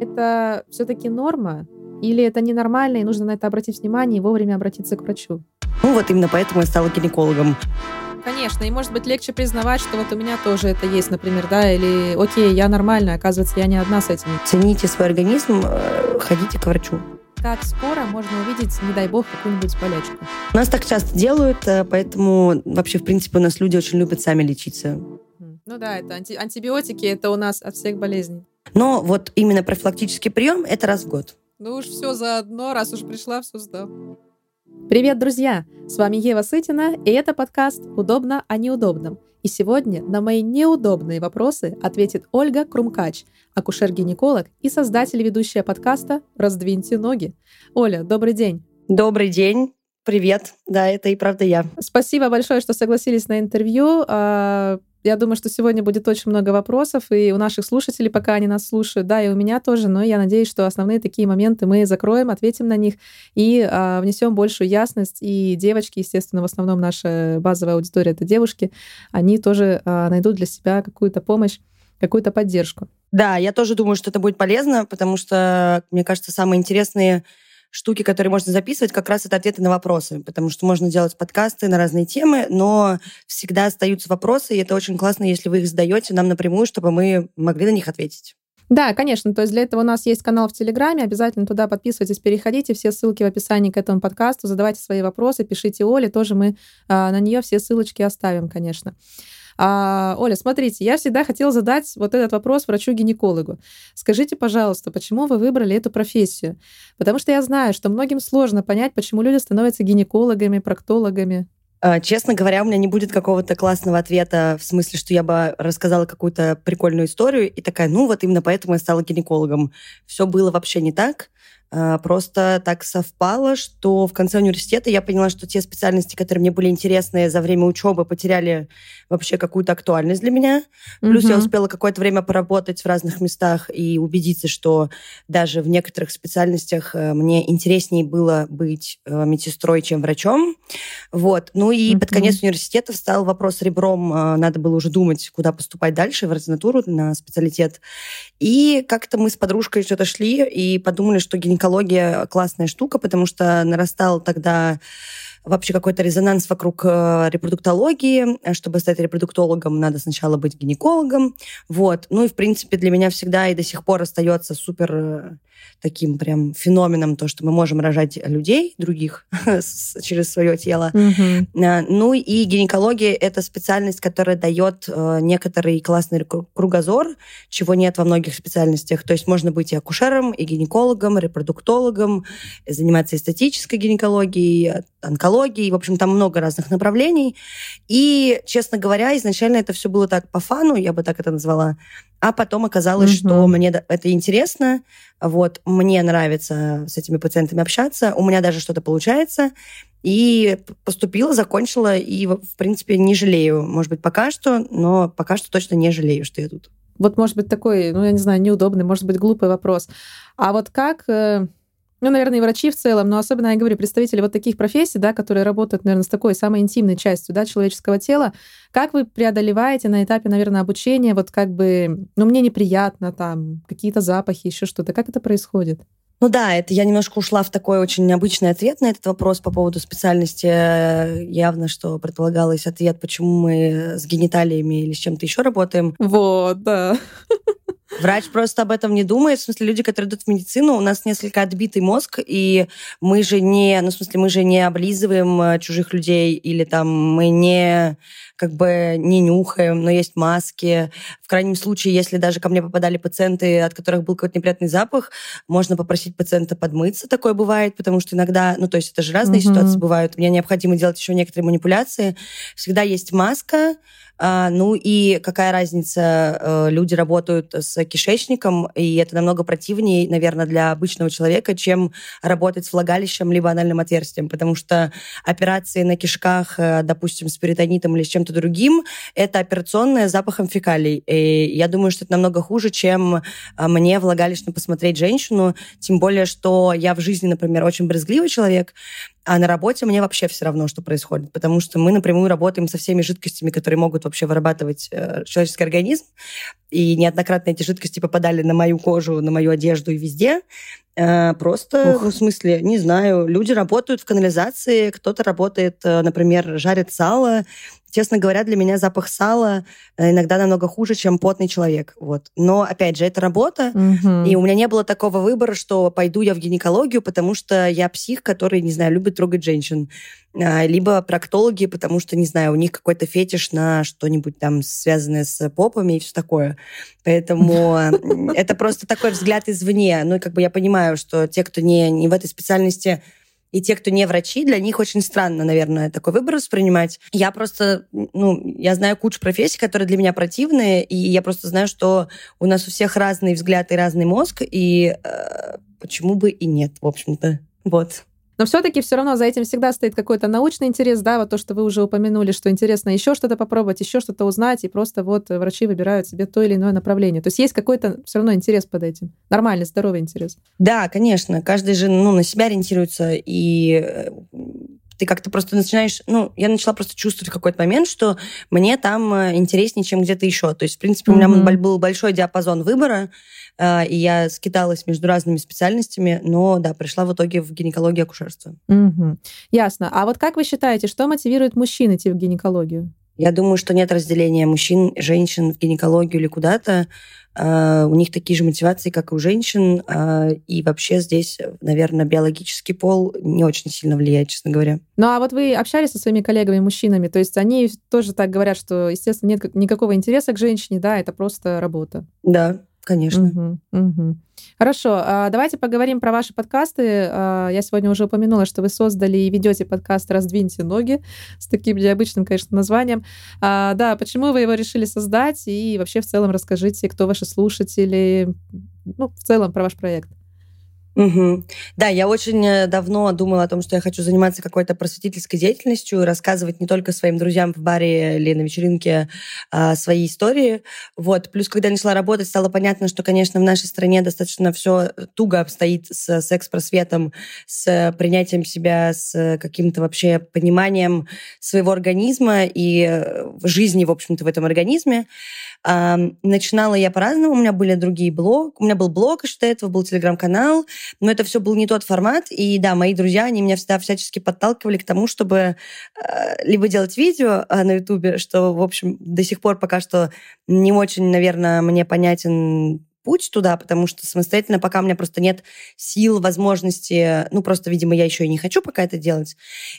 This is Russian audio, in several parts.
Это все-таки норма? Или это ненормально, и нужно на это обратить внимание и вовремя обратиться к врачу? Ну вот именно поэтому я стала гинекологом. Конечно, и может быть легче признавать, что вот у меня тоже это есть, например, да, или окей, я нормальная, оказывается, я не одна с этим. Цените свой организм, э, ходите к врачу. Как скоро можно увидеть, не дай бог, какую-нибудь болячку? У нас так часто делают, э, поэтому вообще, в принципе, у нас люди очень любят сами лечиться. Ну да, это анти- антибиотики, это у нас от всех болезней. Но вот именно профилактический прием – это раз в год. Ну уж все заодно, раз уж пришла, все сдам. Привет, друзья! С вами Ева Сытина, и это подкаст «Удобно о неудобном». И сегодня на мои неудобные вопросы ответит Ольга Крумкач, акушер-гинеколог и создатель и ведущая подкаста «Раздвиньте ноги». Оля, добрый день! Добрый день! Привет! Да, это и правда я. Спасибо большое, что согласились на интервью. Я думаю, что сегодня будет очень много вопросов и у наших слушателей, пока они нас слушают, да, и у меня тоже, но я надеюсь, что основные такие моменты мы закроем, ответим на них и а, внесем большую ясность. И девочки, естественно, в основном наша базовая аудитория — это девушки, они тоже а, найдут для себя какую-то помощь, какую-то поддержку. Да, я тоже думаю, что это будет полезно, потому что, мне кажется, самые интересные штуки, которые можно записывать, как раз это ответы на вопросы, потому что можно делать подкасты на разные темы, но всегда остаются вопросы, и это очень классно, если вы их задаете нам напрямую, чтобы мы могли на них ответить. Да, конечно. То есть для этого у нас есть канал в Телеграме. Обязательно туда подписывайтесь, переходите. Все ссылки в описании к этому подкасту. Задавайте свои вопросы, пишите Оле. Тоже мы а, на нее все ссылочки оставим, конечно. А, Оля, смотрите, я всегда хотела задать вот этот вопрос врачу-гинекологу. Скажите, пожалуйста, почему вы выбрали эту профессию? Потому что я знаю, что многим сложно понять, почему люди становятся гинекологами, проктологами. А, честно говоря, у меня не будет какого-то классного ответа в смысле, что я бы рассказала какую-то прикольную историю и такая, ну вот именно поэтому я стала гинекологом. Все было вообще не так. А, просто так совпало, что в конце университета я поняла, что те специальности, которые мне были интересны за время учебы, потеряли вообще какую-то актуальность для меня. Плюс угу. я успела какое-то время поработать в разных местах и убедиться, что даже в некоторых специальностях э, мне интереснее было быть э, медсестрой, чем врачом. Вот. Ну и угу. под конец университета встал вопрос ребром. Э, надо было уже думать, куда поступать дальше, в ординатуру, на специалитет. И как-то мы с подружкой что-то шли и подумали, что гинекология классная штука, потому что нарастал тогда вообще какой-то резонанс вокруг э, репродуктологии. Чтобы стать репродуктологом, надо сначала быть гинекологом. Вот. Ну и, в принципе, для меня всегда и до сих пор остается супер э, таким прям феноменом то, что мы можем рожать людей других через свое тело. Mm-hmm. Ну и гинекология — это специальность, которая дает э, некоторый классный кругозор, чего нет во многих специальностях. То есть можно быть и акушером, и гинекологом, репродуктологом, заниматься эстетической гинекологией, онкологией. В общем, там много разных направлений. И, честно говоря, изначально это все было так по фану, я бы так это назвала. А потом оказалось, mm-hmm. что мне это интересно, вот, мне нравится с этими пациентами общаться, у меня даже что-то получается, и поступила, закончила, и, в принципе, не жалею. Может быть, пока что, но пока что точно не жалею, что я тут. Вот, может быть, такой, ну, я не знаю, неудобный, может быть, глупый вопрос. А вот как э, ну, наверное, и врачи в целом, но особенно, я говорю, представители вот таких профессий, да, которые работают, наверное, с такой самой интимной частью, да, человеческого тела. Как вы преодолеваете на этапе, наверное, обучения, вот как бы, ну, мне неприятно, там, какие-то запахи, еще что-то. Как это происходит? Ну да, это я немножко ушла в такой очень необычный ответ на этот вопрос по поводу специальности. Явно, что предполагалось ответ, почему мы с гениталиями или с чем-то еще работаем. Вот, да. Врач просто об этом не думает. В смысле, люди, которые идут в медицину, у нас несколько отбитый мозг, и мы же не, ну, в смысле, мы же не облизываем э, чужих людей, или там мы не как бы не нюхаем, но есть маски. В крайнем случае, если даже ко мне попадали пациенты, от которых был какой-то неприятный запах, можно попросить пациента подмыться. Такое бывает, потому что иногда, ну, то есть это же разные mm-hmm. ситуации бывают. Мне необходимо делать еще некоторые манипуляции. Всегда есть маска, ну и какая разница, э, люди работают с кишечником, и это намного противнее, наверное, для обычного человека, чем работать с влагалищем либо анальным отверстием, потому что операции на кишках, э, допустим, с перитонитом или с чем-то другим, это операционная с запахом фекалий. И я думаю, что это намного хуже, чем э, мне влагалищно посмотреть женщину, тем более, что я в жизни, например, очень брезгливый человек, А на работе мне вообще все равно, что происходит, потому что мы напрямую работаем со всеми жидкостями, которые могут вообще вырабатывать э, человеческий организм. И неоднократно эти жидкости попадали на мою кожу, на мою одежду и везде. Э, просто, Ух. ну, в смысле, не знаю, люди работают в канализации, кто-то работает, э, например, жарит сало, Честно говоря, для меня запах сала э, иногда намного хуже, чем потный человек. Вот. Но, опять же, это работа, угу. и у меня не было такого выбора, что пойду я в гинекологию, потому что я псих, который, не знаю, любит трогать женщин. А, либо проктологи, потому что, не знаю, у них какой-то фетиш на что-нибудь там связанное с попами и все такое. Поэтому это просто такой взгляд извне. Ну, и как бы я понимаю, что те, кто не, не в этой специальности и те, кто не врачи, для них очень странно, наверное, такой выбор воспринимать. Я просто, ну, я знаю кучу профессий, которые для меня противные, и я просто знаю, что у нас у всех разный взгляд и разный мозг, и э, почему бы и нет, в общем-то. Вот. Но все-таки все равно за этим всегда стоит какой-то научный интерес, да, вот то, что вы уже упомянули, что интересно еще что-то попробовать, еще что-то узнать, и просто вот врачи выбирают себе то или иное направление. То есть есть какой-то все равно интерес под этим. Нормальный, здоровый интерес. Да, конечно. Каждый же ну, на себя ориентируется, и э, ты как-то просто начинаешь, ну, я начала просто чувствовать в какой-то момент, что мне там э, интереснее, чем где-то еще. То есть, в принципе, mm-hmm. у меня был большой диапазон выбора, а, и я скиталась между разными специальностями, но, да, пришла в итоге в гинекологию акушерство. Угу. Ясно. А вот как вы считаете, что мотивирует мужчин идти в гинекологию? Я думаю, что нет разделения мужчин, женщин в гинекологию или куда-то. Uh, у них такие же мотивации, как и у женщин. Uh, и вообще здесь, наверное, биологический пол не очень сильно влияет, честно говоря. Ну а вот вы общались со своими коллегами-мужчинами, то есть они тоже так говорят, что, естественно, нет никакого интереса к женщине, да, это просто работа. Да, Конечно. Угу, угу. Хорошо, а, давайте поговорим про ваши подкасты. А, я сегодня уже упомянула, что вы создали и ведете подкаст «Раздвиньте ноги» с таким необычным, конечно, названием. А, да, почему вы его решили создать? И вообще в целом расскажите, кто ваши слушатели, ну, в целом про ваш проект. Угу. Да, я очень э, давно думала о том, что я хочу заниматься какой-то просветительской деятельностью, рассказывать не только своим друзьям в баре или на вечеринке а, свои истории. Вот. Плюс, когда начала работать, стало понятно, что, конечно, в нашей стране достаточно все туго обстоит с секс-просветом, с принятием себя, с каким-то вообще пониманием своего организма и э, жизни, в общем-то, в этом организме. А, начинала я по-разному, у меня были другие блоги, у меня был блог до этого, был телеграм-канал, но это все был не тот формат, и да, мои друзья, они меня всегда всячески подталкивали к тому, чтобы э, либо делать видео э, на ютубе, что, в общем, до сих пор пока что не очень, наверное, мне понятен путь туда, потому что самостоятельно пока у меня просто нет сил, возможности, ну, просто, видимо, я еще и не хочу пока это делать.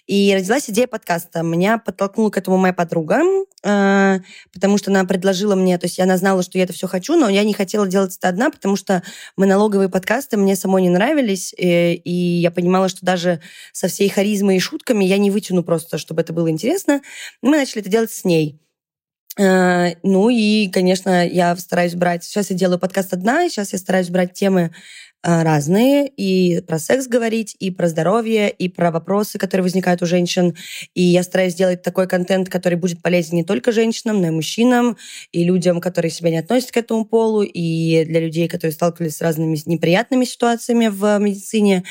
И родилась идея подкаста. Меня подтолкнула к этому моя подруга, э, потому что она предложила мне, то есть она знала, что я это все хочу, но я не хотела делать это одна, потому что монологовые подкасты мне самой не нравились, э, и я понимала, что даже со всей харизмой и шутками я не вытяну просто, чтобы это было интересно. Мы начали это делать с ней. Э, ну и, конечно, я стараюсь брать... Сейчас я делаю подкаст одна, сейчас я стараюсь брать темы разные, и про секс говорить, и про здоровье, и про вопросы, которые возникают у женщин. И я стараюсь сделать такой контент, который будет полезен не только женщинам, но и мужчинам, и людям, которые себя не относят к этому полу, и для людей, которые сталкивались с разными неприятными ситуациями в медицине.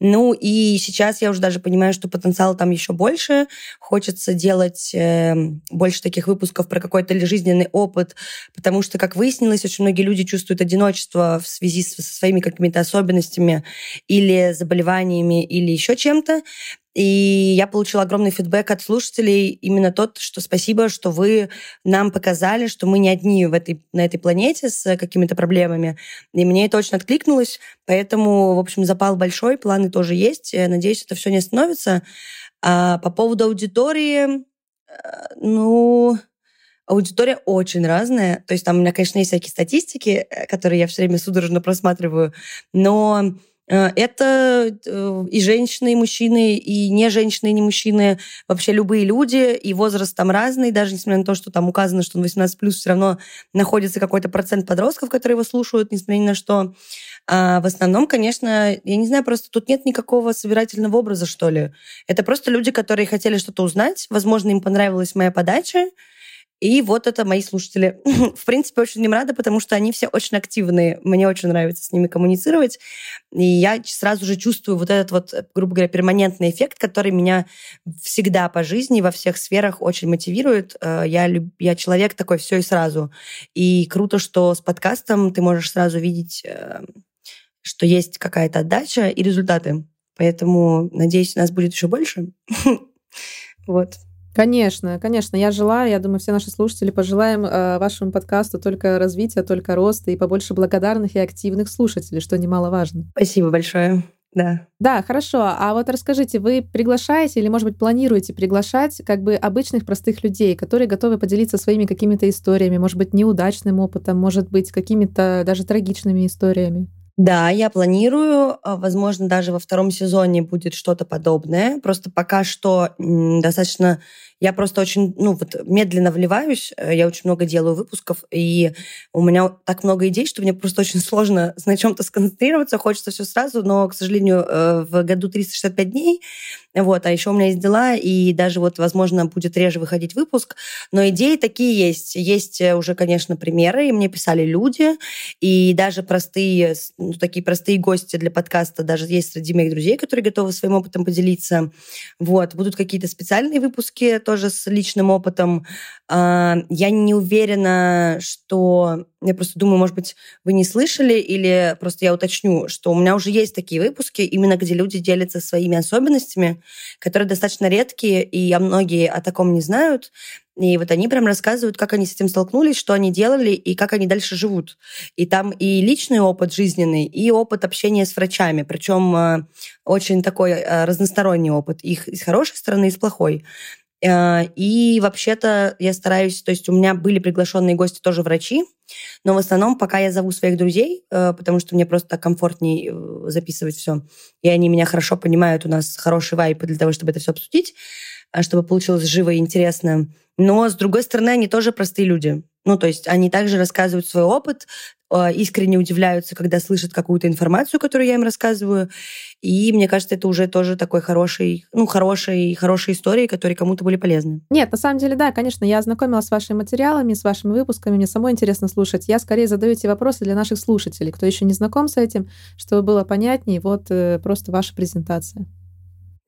Ну и сейчас я уже даже понимаю, что потенциал там еще больше. Хочется делать э, больше таких выпусков про какой-то жизненный опыт, потому что, как выяснилось, очень многие люди чувствуют одиночество в связи со своими какими-то какими-то особенностями или заболеваниями или еще чем-то. И я получила огромный фидбэк от слушателей, именно тот, что спасибо, что вы нам показали, что мы не одни в этой, на этой планете с какими-то проблемами. И мне это очень откликнулось, поэтому, в общем, запал большой, планы тоже есть. Я надеюсь, это все не остановится. А по поводу аудитории, э, ну, аудитория очень разная. То есть там у меня, конечно, есть всякие статистики, э, которые я все время судорожно просматриваю, но э, это э, и женщины, и мужчины, и не женщины, и не мужчины, вообще любые люди, и возраст там разный, даже несмотря на то, что там указано, что он 18+, все равно находится какой-то процент подростков, которые его слушают, несмотря ни на что. А в основном, конечно, я не знаю, просто тут нет никакого собирательного образа, что ли. Это просто люди, которые хотели что-то узнать, возможно, им понравилась моя подача, И вот это мои слушатели. В принципе, очень им рада, потому что они все очень активные. Мне очень нравится с ними коммуницировать. И я сразу же чувствую вот этот вот, грубо говоря, перманентный эффект, который меня всегда по жизни во всех сферах очень мотивирует. Э, я, я человек такой все и сразу. И круто, что с подкастом ты можешь сразу видеть, э, что есть какая-то отдача и результаты. Поэтому, надеюсь, нас будет еще больше. Вот. Конечно, конечно. Я желаю, я думаю, все наши слушатели пожелаем э, вашему подкасту только развития, только роста и побольше благодарных и активных слушателей, что немаловажно. Спасибо большое. Да. Да, хорошо. А вот расскажите, вы приглашаете или, может быть, планируете приглашать как бы обычных простых людей, которые готовы поделиться своими какими-то историями, может быть, неудачным опытом, может быть, какими-то даже трагичными историями? Да, я планирую. А, возможно, даже во втором сезоне будет что-то подобное. Просто пока что достаточно я просто очень, ну, вот медленно вливаюсь, э, я очень много делаю выпусков, и у меня так много идей, что мне просто очень сложно на чем-то сконцентрироваться, хочется все сразу, но, к сожалению, э, в году 365 дней, вот, а еще у меня есть дела, и даже вот, возможно, будет реже выходить выпуск, но идеи такие есть. Есть э, уже, конечно, примеры, и мне писали люди, и даже простые, ну, такие простые гости для подкаста даже есть среди моих друзей, которые готовы своим опытом поделиться. Вот, будут какие-то специальные выпуски, тоже с личным опытом. А, я не уверена, что... Я просто думаю, может быть, вы не слышали, или просто я уточню, что у меня уже есть такие выпуски, именно где люди делятся своими особенностями, которые достаточно редкие, и многие о таком не знают. И вот они прям рассказывают, как они с этим столкнулись, что они делали и как они дальше живут. И там и личный опыт жизненный, и опыт общения с врачами. Причем э, очень такой э, разносторонний опыт. Их с хорошей стороны, и с плохой. Э, и вообще-то я стараюсь, то есть у меня были приглашенные гости тоже врачи, но в основном пока я зову своих друзей, э, потому что мне просто комфортнее э, записывать все, и они меня хорошо понимают, у нас хороший вайп для того, чтобы это все обсудить, чтобы получилось живо и интересно. Но, с другой стороны, они тоже простые люди. Ну, то есть они также рассказывают свой опыт, а, искренне удивляются, когда слышат какую-то информацию, которую я им рассказываю. И мне кажется, это уже тоже такой хороший, ну, хороший, хорошие истории, которые кому-то были полезны. Нет, на самом деле, да, конечно, я ознакомилась с вашими материалами, с вашими выпусками, мне самой интересно слушать. Я скорее задаю эти вопросы для наших слушателей, кто еще не знаком с этим, чтобы было понятнее. Вот э, просто ваша презентация.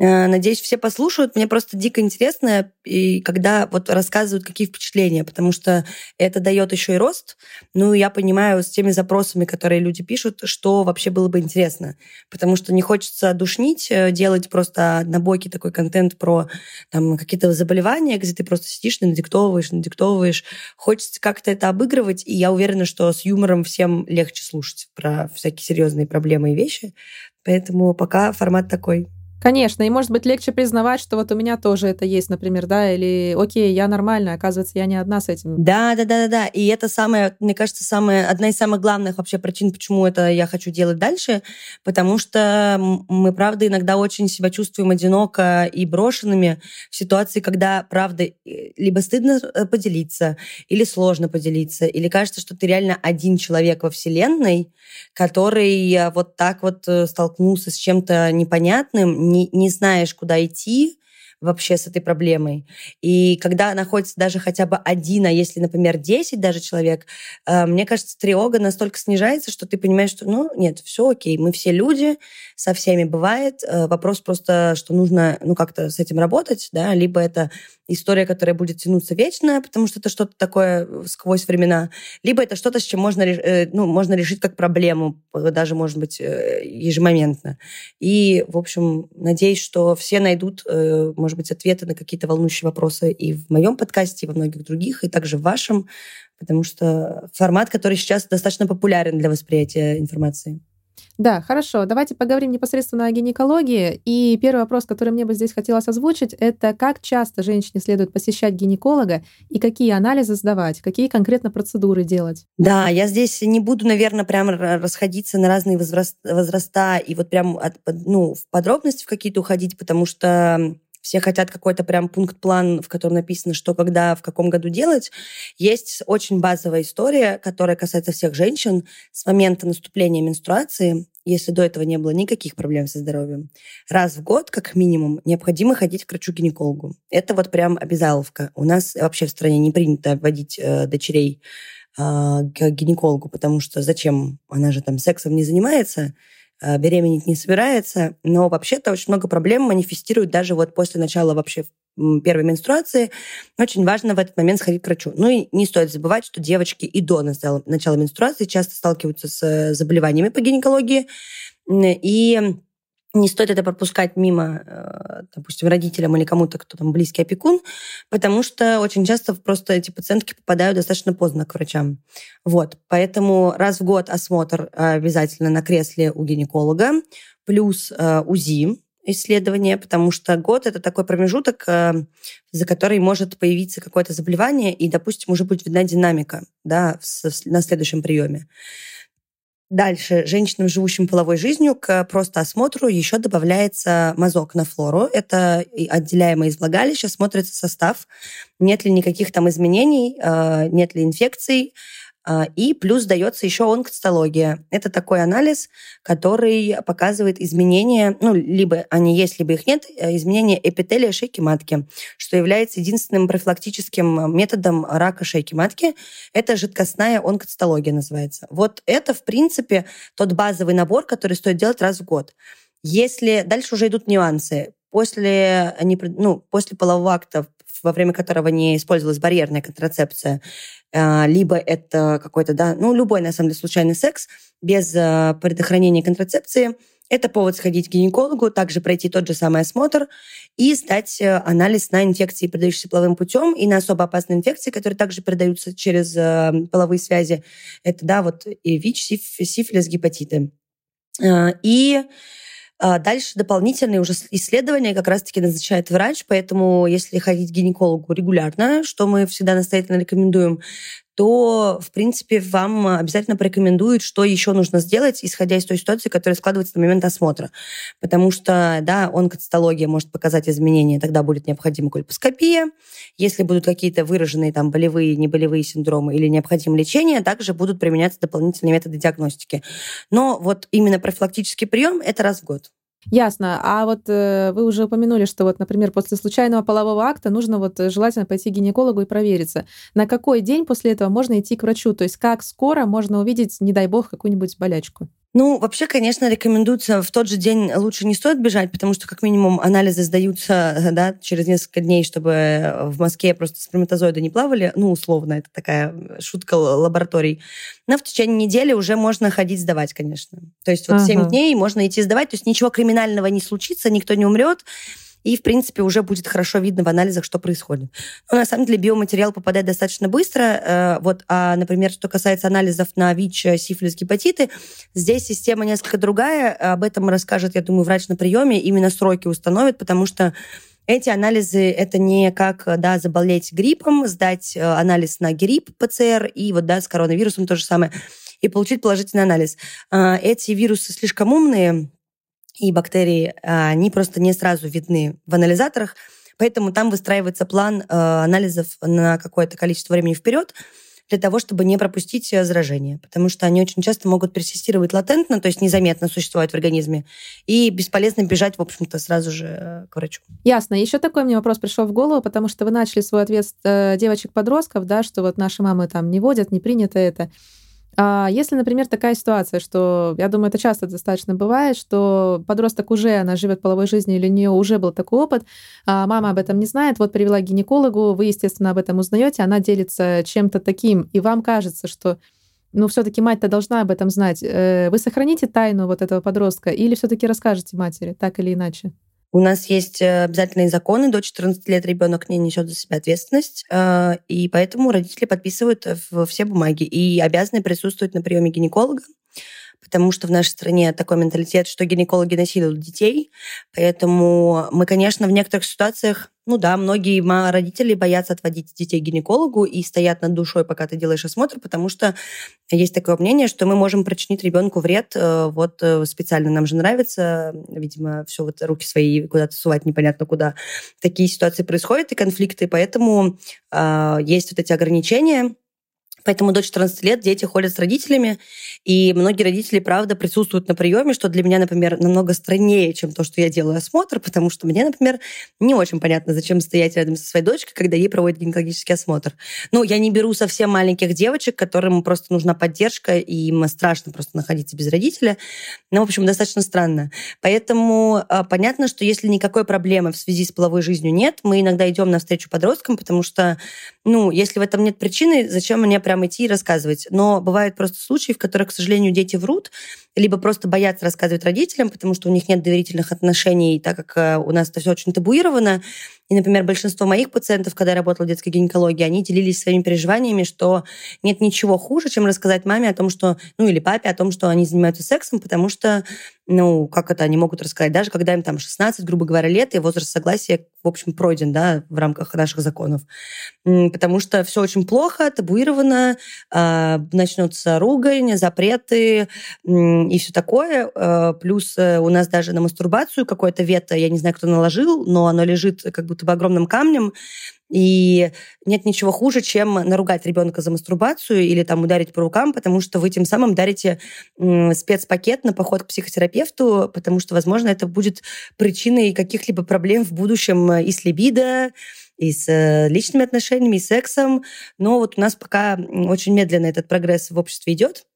Э, надеюсь, все послушают. Мне просто дико интересно, и когда вот рассказывают, какие впечатления, потому что это дает еще и рост. Ну, я понимаю с теми запросами, которые люди пишут, что вообще было бы интересно. Потому что не хочется душнить, э, делать просто набойки такой контент про там, какие-то заболевания, где ты просто сидишь, надиктовываешь, надиктовываешь. Хочется как-то это обыгрывать, и я уверена, что с юмором всем легче слушать про всякие серьезные проблемы и вещи. Поэтому пока формат такой. Конечно, и может быть легче признавать, что вот у меня тоже это есть, например, да, или окей, я нормальная, оказывается, я не одна с этим. Да, да, да, да, да. И это самое, мне кажется, самая, одна из самых главных вообще причин, почему это я хочу делать дальше, потому что мы, правда, иногда очень себя чувствуем одиноко и брошенными в ситуации, когда, правда, либо стыдно э, поделиться, или сложно поделиться, или кажется, что ты реально один человек во Вселенной, который э, вот так вот э, столкнулся с чем-то непонятным, не, не знаешь, куда идти, вообще с этой проблемой. И когда находится даже хотя бы один, а если, например, 10 даже человек, э, мне кажется, тревога настолько снижается, что ты понимаешь, что, ну, нет, все окей, мы все люди, со всеми бывает. Э, вопрос просто, что нужно, ну, как-то с этим работать, да, либо это история, которая будет тянуться вечно, потому что это что-то такое сквозь времена, либо это что-то, с чем можно, э, ну, можно решить как проблему, даже, может быть, ежемоментно. И, в общем, надеюсь, что все найдут, может быть, ответы на какие-то волнующие вопросы и в моем подкасте, и во многих других, и также в вашем, потому что формат, который сейчас достаточно популярен для восприятия информации. Да, хорошо. Давайте поговорим непосредственно о гинекологии. И первый вопрос, который мне бы здесь хотелось озвучить, это как часто женщине следует посещать гинеколога и какие анализы сдавать, какие конкретно процедуры делать? Да, я здесь не буду, наверное, прям расходиться на разные возраста и вот прям от, ну, в подробности в какие-то уходить, потому что все хотят какой-то прям пункт-план, в котором написано, что когда, в каком году делать. Есть очень базовая история, которая касается всех женщин с момента наступления менструации если до этого не было никаких проблем со здоровьем, раз в год, как минимум, необходимо ходить к врачу-гинекологу. Это вот прям обязаловка. У нас вообще в стране не принято вводить э, дочерей э, к гинекологу, потому что зачем? Она же там сексом не занимается, беременеть не собирается. Но вообще-то очень много проблем манифестируют даже вот после начала вообще первой менструации, очень важно в этот момент сходить к врачу. Ну и не стоит забывать, что девочки и до начала, начала менструации часто сталкиваются с э, заболеваниями по гинекологии, и не стоит это пропускать мимо, э, допустим, родителям или кому-то, кто там близкий опекун, потому что очень часто просто эти пациентки попадают достаточно поздно к врачам. Вот, поэтому раз в год осмотр обязательно на кресле у гинеколога, плюс э, УЗИ, исследования, потому что год это такой промежуток, э, за который может появиться какое-то заболевание, и, допустим, уже будет видна динамика да, на следующем приеме. Дальше. Женщинам, живущим половой жизнью, к просто осмотру еще добавляется мазок на флору. Это отделяемое из влагалища, смотрится состав, нет ли никаких там изменений, э, нет ли инфекций, и плюс дается еще онкоцитология. Это такой анализ, который показывает изменения, ну, либо они есть, либо их нет, э, изменения эпителия шейки матки, что является единственным профилактическим методом рака шейки матки. Это жидкостная онкоцитология называется. Вот это, в принципе, тот базовый набор, который стоит делать раз в год. Если дальше уже идут нюансы, после, ну, после полового акта, во время которого не использовалась барьерная контрацепция, а, либо это какой-то, да, ну, любой, на самом деле, случайный секс без а, предохранения контрацепции, это повод сходить к гинекологу, также пройти тот же самый осмотр и сдать э, анализ на инфекции, передающиеся половым путем, и на особо опасные инфекции, которые также передаются через э, половые связи. Это, да, вот и ВИЧ, сифилис, гепатиты. А, и дальше дополнительные уже исследования как раз-таки назначает врач, поэтому если ходить к гинекологу регулярно, что мы всегда настоятельно рекомендуем, то, в принципе, вам обязательно порекомендуют, что еще нужно сделать, исходя из той ситуации, которая складывается на момент осмотра. Потому что, да, онкоцитология может показать изменения, тогда будет необходима кольпоскопия. Если будут какие-то выраженные там болевые, неболевые синдромы или необходимо лечение, также будут применяться дополнительные методы диагностики. Но вот именно профилактический прием – это раз в год. Ясно. А вот э, вы уже упомянули, что вот, например, после случайного полового акта нужно вот э, желательно пойти к гинекологу и провериться. На какой день после этого можно идти к врачу? То есть как скоро можно увидеть, не дай бог, какую-нибудь болячку? Ну, вообще, конечно, рекомендуется в тот же день лучше не стоит бежать, потому что, как минимум, анализы сдаются да, через несколько дней, чтобы в Москве просто сперматозоиды не плавали. Ну, условно, это такая шутка лабораторий. Но в течение недели уже можно ходить сдавать, конечно. То есть вот ага. 7 дней можно идти сдавать, то есть ничего криминального не случится, никто не умрет и, в принципе, уже будет хорошо видно в анализах, что происходит. Но на самом деле биоматериал попадает достаточно быстро. Э, вот, а, например, что касается анализов на ВИЧ, сифилис, гепатиты, здесь система несколько другая. Об этом расскажет, я думаю, врач на приеме. Именно сроки установит, потому что эти анализы это не как да, заболеть гриппом, сдать э, анализ на грипп, ПЦР, и вот да, с коронавирусом то же самое, и получить положительный анализ. Эти вирусы слишком умные, и бактерии, а, они просто не сразу видны в анализаторах, поэтому там выстраивается план а, анализов на какое-то количество времени вперед, для того, чтобы не пропустить э, заражение, потому что они очень часто могут персистировать латентно, то есть незаметно существовать в организме, и бесполезно бежать, в общем-то, сразу же э, к врачу. Ясно. Еще такой мне вопрос пришел в голову, потому что вы начали свой ответ э, девочек-подростков, да, что вот наши мамы там не водят, не принято это. А если, например, такая ситуация, что, я думаю, это часто достаточно бывает, что подросток уже, она живет половой жизнью, или у нее уже был такой опыт, а мама об этом не знает, вот привела к гинекологу, вы, естественно, об этом узнаете, она делится чем-то таким, и вам кажется, что ну, все-таки мать-то должна об этом знать. Э, вы сохраните тайну вот этого подростка или все-таки расскажете матери, так или иначе? У нас есть э, обязательные законы. До 14 лет ребенок не несет за себя ответственность, э, и поэтому родители подписывают все бумаги и обязаны присутствовать на приеме гинеколога потому что в нашей стране такой менталитет, что гинекологи насилуют детей. Поэтому мы, конечно, в некоторых ситуациях, ну да, многие родители боятся отводить детей к гинекологу и стоят над душой, пока ты делаешь осмотр, потому что есть такое мнение, что мы можем причинить ребенку вред. Э, вот э, специально нам же нравится, видимо, все вот руки свои куда-то сувать непонятно куда. Такие ситуации происходят и конфликты, поэтому э, есть вот эти ограничения Поэтому до 14 лет дети ходят с родителями, и многие родители, правда, присутствуют на приеме, что для меня, например, намного страннее, чем то, что я делаю осмотр, потому что мне, например, не очень понятно, зачем стоять рядом со своей дочкой, когда ей проводят гинекологический осмотр. Ну, я не беру совсем маленьких девочек, которым просто нужна поддержка, и им страшно просто находиться без родителя. Ну, в общем, достаточно странно. Поэтому а, понятно, что если никакой проблемы в связи с половой жизнью нет, мы иногда идем навстречу подросткам, потому что, ну, если в этом нет причины, зачем мне прям идти и рассказывать. Но бывают просто случаи, в которых, к сожалению, дети врут, либо просто боятся рассказывать родителям, потому что у них нет доверительных отношений, так как э, у нас это все очень табуировано. И, например, большинство моих пациентов, когда я работала в детской гинекологии, они делились своими переживаниями, что нет ничего хуже, чем рассказать маме о том, что, ну или папе о том, что они занимаются сексом, потому что, ну, как это они могут рассказать, даже когда им там 16, грубо говоря, лет, и возраст согласия, в общем, пройден, да, в рамках наших законов. Потому что все очень плохо, табуировано, а, начнутся ругань, запреты и все такое. А, плюс э, у нас даже на мастурбацию какое-то вето, я не знаю, кто наложил, но оно лежит как будто бы огромным камнем, и нет ничего хуже, чем наругать ребенка за мастурбацию или там ударить по рукам, потому что вы тем самым дарите спецпакет на поход к психотерапевту, потому что, возможно, это будет причиной каких-либо проблем в будущем и с либидо, и с э, личными отношениями, и сексом. Но вот у нас пока очень медленно этот прогресс в обществе идет.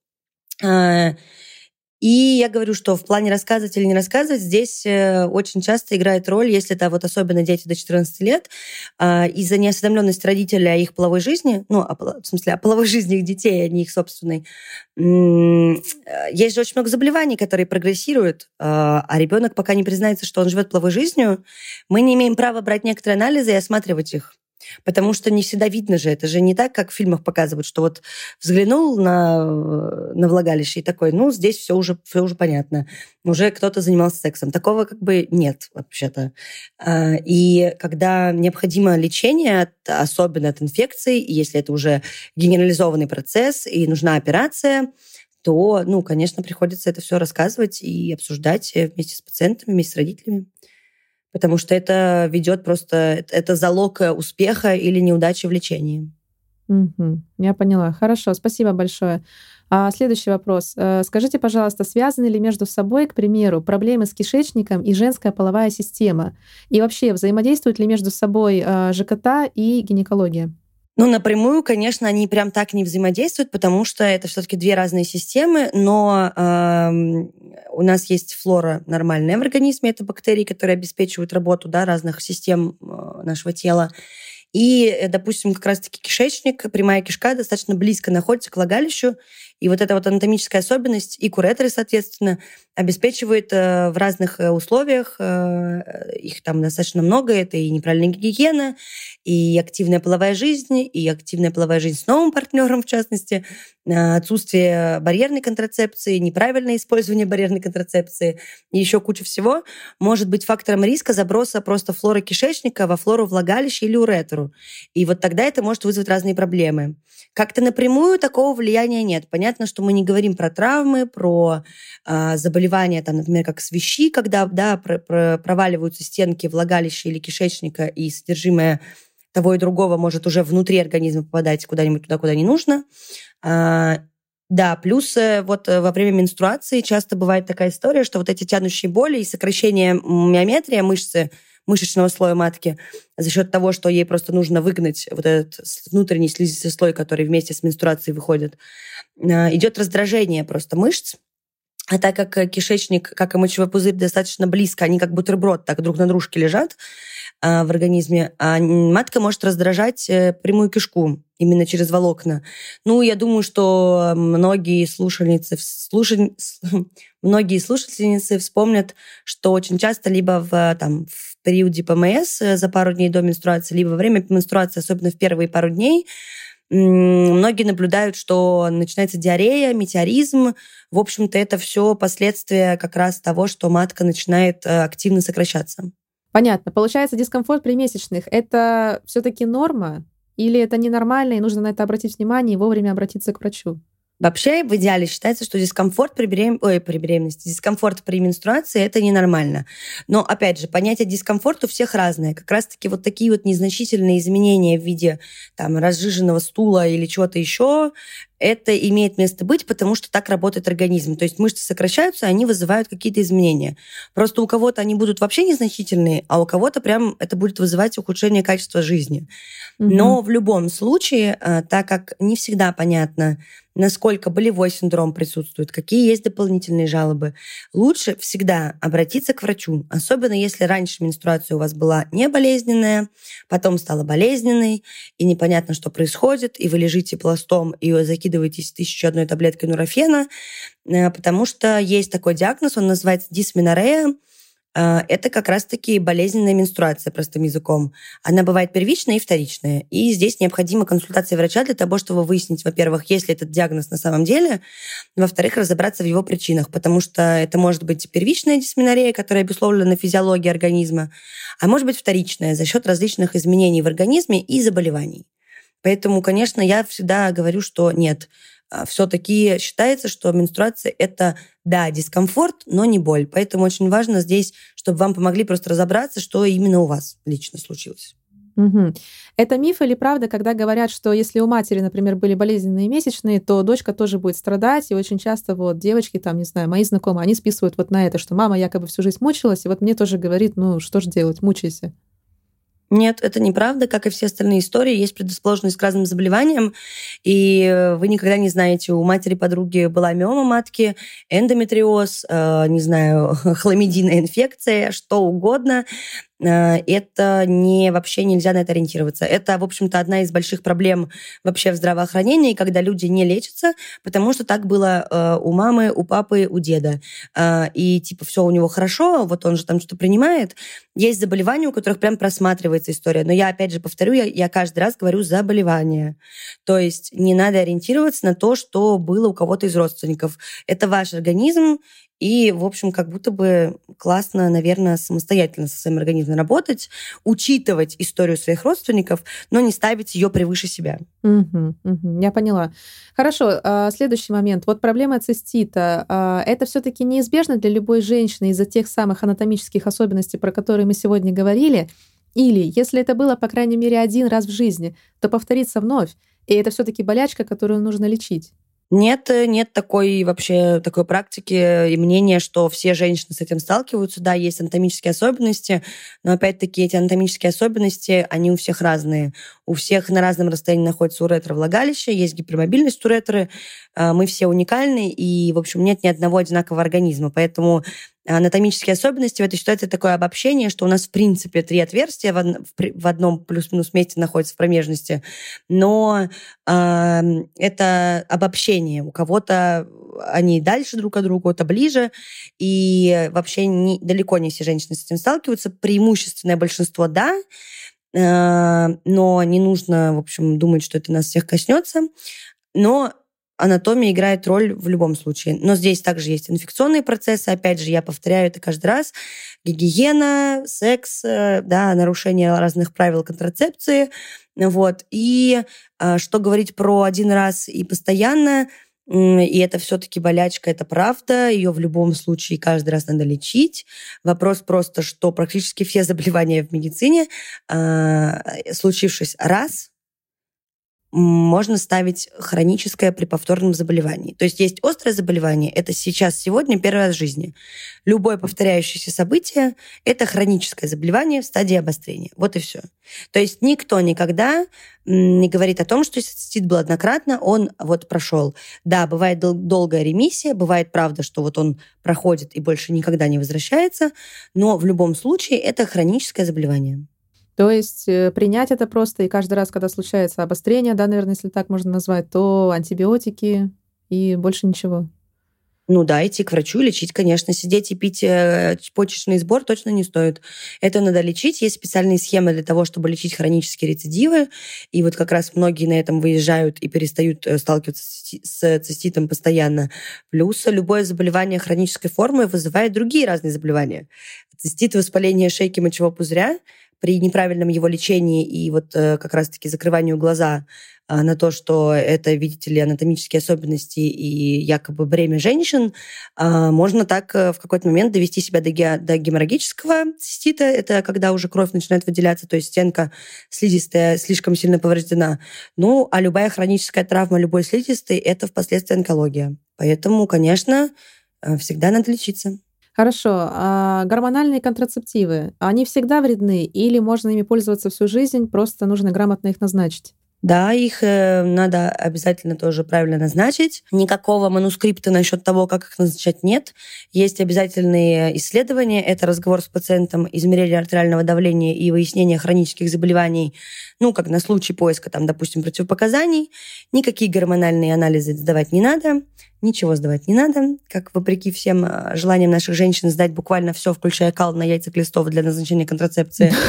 И я говорю, что в плане рассказывать или не рассказывать здесь э, очень часто играет роль, если это вот особенно дети до 14 лет, а, из-за неосведомленности родителей о их половой жизни, ну, в смысле, о половой жизни их детей, а не их собственной, э, есть же очень много заболеваний, которые прогрессируют, а, а ребенок пока не признается, что он живет половой жизнью, мы не имеем права брать некоторые анализы и осматривать их. Потому что не всегда видно же, это же не так, как в фильмах показывают, что вот взглянул на, на влагалище и такой, ну, здесь все уже, все уже понятно. Уже кто-то занимался сексом. Такого как бы нет вообще-то. А, и когда необходимо лечение, особенно от инфекций, если это уже генерализованный процесс и нужна операция, то, ну, конечно, приходится это все рассказывать и обсуждать вместе с пациентами, вместе с родителями потому что это ведет просто, это залог э, успеха или неудачи в лечении. Угу, я поняла. Хорошо, спасибо большое. А следующий вопрос. Э, скажите, пожалуйста, связаны ли между собой, к примеру, проблемы с кишечником и женская половая система? И вообще, взаимодействуют ли между собой э, ЖКТ и гинекология? Ну, напрямую, конечно, они прям так не взаимодействуют, потому что это все-таки две разные системы, но э, у нас есть флора нормальная в организме, это бактерии, которые обеспечивают работу да, разных систем э, нашего тела. И, э, допустим, как раз-таки кишечник, прямая кишка достаточно близко находится к влагалищу, и вот эта вот анатомическая особенность и куретеры, соответственно, обеспечивает э, в разных э, условиях, э, их там достаточно много, это и неправильная гигиена, и активная половая жизнь, и активная половая жизнь с новым партнером, в частности, отсутствие барьерной контрацепции, неправильное использование барьерной контрацепции и еще куча всего может быть фактором риска заброса просто флоры кишечника во флору влагалища или уретру. И вот тогда это может вызвать разные проблемы. Как-то напрямую такого влияния нет. Понятно, что мы не говорим про травмы, про э, заболевания, там, например, как свищи, когда да, про, про, проваливаются стенки влагалища или кишечника, и содержимое того и другого может уже внутри организма попадать куда-нибудь туда, куда не нужно. А, да, плюс э, вот э, во время менструации часто бывает такая история, что вот эти тянущие боли и сокращение миометрия мышцы, мышечного слоя матки за счет того, что ей просто нужно выгнать вот этот внутренний слизистый слой, который вместе с менструацией выходит, а, идет раздражение просто мышц, а так как э, кишечник, как и мочевой пузырь, достаточно близко, они как бутерброд так друг на дружке лежат а, в организме, а матка может раздражать э, прямую кишку именно через волокна. Ну, я думаю, что многие слушательницы, слушаль... многие слушательницы вспомнят, что очень часто либо в, там, в периоде ПМС э, за пару дней до менструации, либо во время менструации, особенно в первые пару дней, многие наблюдают, что начинается диарея, метеоризм. В общем-то, это все последствия как раз того, что матка начинает э, активно сокращаться. Понятно. Получается, дискомфорт при месячных — это все таки норма? Или это ненормально, и нужно на это обратить внимание и вовремя обратиться к врачу? Вообще, в идеале считается, что дискомфорт при, берем... Ой, при беременности, дискомфорт при менструации – это ненормально. Но, опять же, понятие дискомфорта у всех разное. Как раз-таки вот такие вот незначительные изменения в виде там, разжиженного стула или чего-то еще, это имеет место быть, потому что так работает организм. То есть мышцы сокращаются, они вызывают какие-то изменения. Просто у кого-то они будут вообще незначительные, а у кого-то прям это будет вызывать ухудшение качества жизни. Но в любом случае, э, так как не всегда понятно, насколько болевой синдром присутствует, какие есть дополнительные жалобы, лучше всегда обратиться к врачу, особенно если раньше менструация у вас была не болезненная, потом стала болезненной, и непонятно, что происходит, и вы лежите пластом и закидываетесь тысячу одной таблеткой нурофена, э, потому что есть такой диагноз, он называется дисменорея, а, это как раз-таки болезненная менструация, простым языком. Она бывает первичная и вторичная. И здесь необходима консультация врача для того, чтобы выяснить, во-первых, есть ли этот диагноз на самом деле, во-вторых, разобраться в его причинах, потому что это может быть первичная дисменорея, которая обусловлена физиологией организма, а может быть вторичная за счет различных изменений в организме и заболеваний. Поэтому, конечно, я всегда говорю, что нет, а, все-таки считается, что менструация – это, да, дискомфорт, но не боль. Поэтому очень важно здесь, чтобы вам помогли просто разобраться, что именно у вас лично случилось. Угу. Это миф или правда, когда говорят, что если у матери, например, были болезненные месячные, то дочка тоже будет страдать, и очень часто вот девочки, там, не знаю, мои знакомые, они списывают вот на это, что мама якобы всю жизнь мучилась, и вот мне тоже говорит, ну, что же делать, мучайся. Нет, это неправда. Как и все остальные истории, есть предрасположенность к разным заболеваниям, и вы никогда не знаете, у матери подруги была миома матки, эндометриоз, э, не знаю, хламидийная инфекция, что угодно. Э, это не вообще нельзя на это ориентироваться. Это, в общем-то, одна из больших проблем вообще в здравоохранении, когда люди не лечатся, потому что так было э, у мамы, у папы, у деда. Э, и типа все у него хорошо, вот он же там что-то принимает. Есть заболевания, у которых прям просматривается история. Но я опять же повторю, я, я каждый раз говорю заболевание. То есть не надо ориентироваться на то, что было у кого-то из родственников. Это ваш организм, и, в общем, как будто бы классно, наверное, самостоятельно со своим организмом работать, учитывать историю своих родственников, но не ставить ее превыше себя. Угу, угу, я поняла. Хорошо, а, следующий момент. Вот проблема цистита. А, это все-таки неизбежно для любой женщины из-за тех самых анатомических особенностей, про которые мы сегодня говорили. Или, если это было, по крайней мере, один раз в жизни, то повторится вновь. И это все-таки болячка, которую нужно лечить. Нет, э, нет такой вообще такой практики и мнения, что все женщины с этим сталкиваются. Да, есть анатомические особенности, но опять-таки эти анатомические особенности, они у всех разные. У всех на разном расстоянии находится уретра влагалища, есть гипермобильность уретры, а, мы все уникальны, и, в общем, нет ни одного одинакового организма. Поэтому анатомические особенности в этой ситуации такое обобщение, что у нас, в принципе, три отверстия в, одном плюс-минус месте находятся в промежности, но э, это обобщение. У кого-то они дальше друг от друга, у кого-то ближе, и вообще не, далеко не все женщины с этим сталкиваются. Преимущественное большинство – да, э, но не нужно, в общем, думать, что это нас всех коснется. Но анатомия играет роль в любом случае. Но здесь также есть инфекционные процессы. Опять же, я повторяю это каждый раз. Гигиена, секс, э, да, нарушение разных правил контрацепции. Вот. И а, что говорить про один раз и постоянно, и это все-таки болячка, это правда. Ее в любом случае каждый раз надо лечить. Вопрос просто, что практически все заболевания в медицине, а, случившись раз, можно ставить хроническое при повторном заболевании. То есть есть острое заболевание, это сейчас, сегодня, первый раз в жизни. Любое повторяющееся событие – это хроническое заболевание в стадии обострения. Вот и все. То есть никто никогда не говорит о том, что если цистит был однократно, он вот прошел. Да, бывает дол- долгая ремиссия, бывает правда, что вот он проходит и больше никогда не возвращается, но в любом случае это хроническое заболевание. То есть э, принять это просто, и каждый раз, когда случается обострение, да, наверное, если так можно назвать, то антибиотики и больше ничего. Ну да, идти к врачу, лечить, конечно. Сидеть и пить э, почечный сбор точно не стоит. Это надо лечить. Есть специальные схемы для того, чтобы лечить хронические рецидивы. И вот как раз многие на этом выезжают и перестают э, сталкиваться с циститом постоянно. Плюс любое заболевание хронической формы вызывает другие разные заболевания. Цистит, воспаление шейки мочевого пузыря – при неправильном его лечении и вот э, как раз-таки закрыванию глаза а, на то, что это, видите ли, анатомические особенности и якобы бремя женщин, а, можно так э, в какой-то момент довести себя до, ге- до геморрагического цистита. Это когда уже кровь начинает выделяться, то есть стенка слизистая слишком сильно повреждена. Ну, а любая хроническая травма любой слизистой – это впоследствии онкология. Поэтому, конечно, э, всегда надо лечиться. Хорошо. А гормональные контрацептивы, они всегда вредны или можно ими пользоваться всю жизнь, просто нужно грамотно их назначить? Да, их э, надо обязательно тоже правильно назначить. Никакого манускрипта насчет того, как их назначать, нет. Есть обязательные исследования. Это разговор с пациентом, измерение артериального давления и выяснение хронических заболеваний, ну, как на случай поиска, там, допустим, противопоказаний. Никакие гормональные анализы сдавать не надо. Ничего сдавать не надо, как вопреки всем э, желаниям наших женщин сдать буквально все, включая кал на яйца Клестова для назначения контрацепции.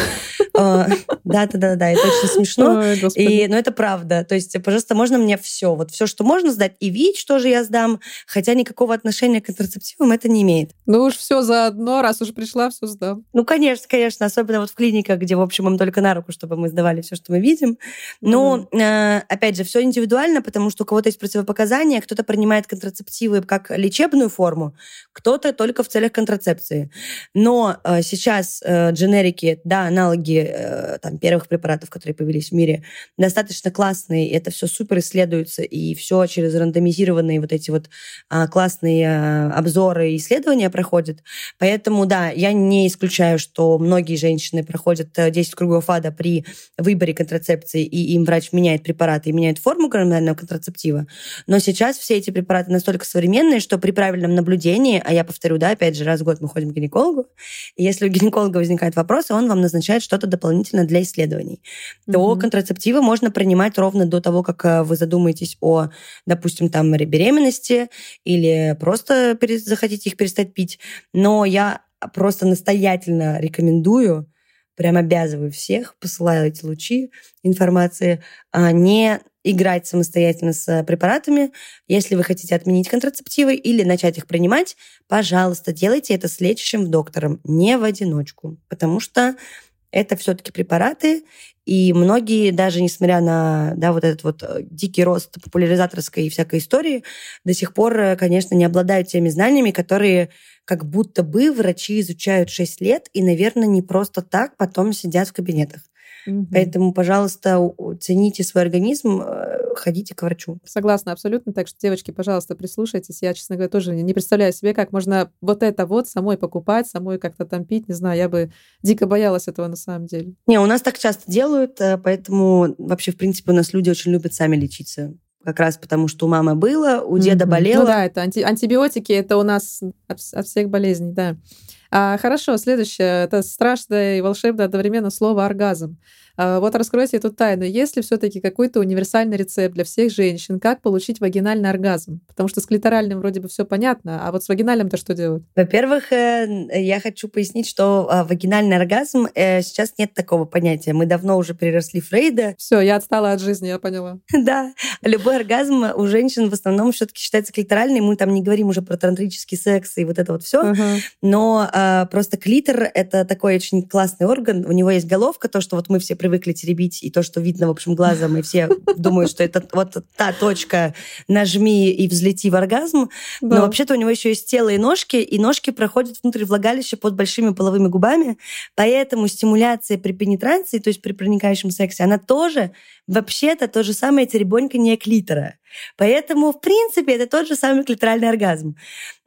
А, да, да, да, да, это очень смешно. И, но это правда. То есть, пожалуйста, можно мне все, вот все, что можно сдать, и ВИЧ что же я сдам, хотя никакого отношения к контрацептивам это не имеет. Ну уж все заодно, раз уж пришла, все сдам. Ну, конечно, конечно, особенно вот в клиниках, где, в общем, им только на руку, чтобы мы сдавали все, что мы видим. Но, mm-hmm. опять же, все индивидуально, потому что у кого-то есть противопоказания, кто-то принимает контрацептивы как лечебную форму, кто-то только в целях контрацепции. Но э, сейчас э, дженерики, да, аналоги там, первых препаратов, которые появились в мире, достаточно классные, это все супер исследуется, и все через рандомизированные вот эти вот а, классные обзоры и исследования проходят. Поэтому, да, я не исключаю, что многие женщины проходят 10 э, кругов ада при выборе контрацепции, и им врач меняет препараты и меняет форму гормонального контрацептива. Но сейчас все эти препараты настолько современные, что при правильном наблюдении, а я повторю, да, опять же, раз в год мы ходим к гинекологу, и если у гинеколога возникает вопрос, он вам назначает что-то дополнительно для исследований, то угу. контрацептивы можно принимать ровно до того, как э, вы задумаетесь о, допустим, там беременности или просто захотите их перестать пить. Но я просто настоятельно рекомендую прям обязываю всех, посылаю эти лучи информации, а не играть самостоятельно с препаратами. Если вы хотите отменить контрацептивы или начать их принимать, пожалуйста, делайте это с лечащим доктором, не в одиночку, потому что это все-таки препараты, и многие, даже несмотря на да, вот этот вот э, дикий рост популяризаторской и всякой истории, до сих пор, э, конечно, не обладают теми знаниями, которые как будто бы врачи изучают 6 лет и, наверное, не просто так потом сидят в кабинетах. Угу. Поэтому, пожалуйста, цените свой организм, э, ходите к врачу. Согласна абсолютно. Так что, девочки, пожалуйста, прислушайтесь. Я, честно говоря, тоже не представляю себе, как можно вот это вот самой покупать, самой как-то там пить. Не знаю, я бы дико боялась этого на самом деле. Не, у нас так часто делают, э, поэтому вообще, в принципе, у нас люди очень любят сами лечиться как раз потому, что у мамы было, у деда mm-hmm. болело. Ну да, это анти- антибиотики, это у нас от, от всех болезней, да. А, хорошо, следующее. Это страшное и волшебное одновременно слово «оргазм». А, вот раскройте эту тайну. Есть ли все-таки какой-то универсальный рецепт для всех женщин, как получить вагинальный оргазм? Потому что с клиторальным вроде бы все понятно, а вот с вагинальным-то что делать? Во-первых, э, я хочу пояснить, что а, вагинальный оргазм э, сейчас нет такого понятия. Мы давно уже переросли Фрейда. Все, я отстала от жизни, я поняла. Да, любой оргазм у женщин в основном все-таки считается клиторальный. Мы там не говорим уже про тантрический секс и вот это вот все. Но просто клитор это такой очень классный орган. У него есть головка, то, что вот мы все привыкли теребить, и то, что видно, в общем, глазом, и все думают, что это вот та точка, нажми и взлети в оргазм. Да. Но вообще-то у него еще есть тело и ножки, и ножки проходят внутрь влагалища под большими половыми губами, поэтому стимуляция при пенетрации, то есть при проникающем сексе, она тоже вообще-то то же самое теребонькание клитора. Поэтому, в принципе, это тот же самый клиторальный оргазм.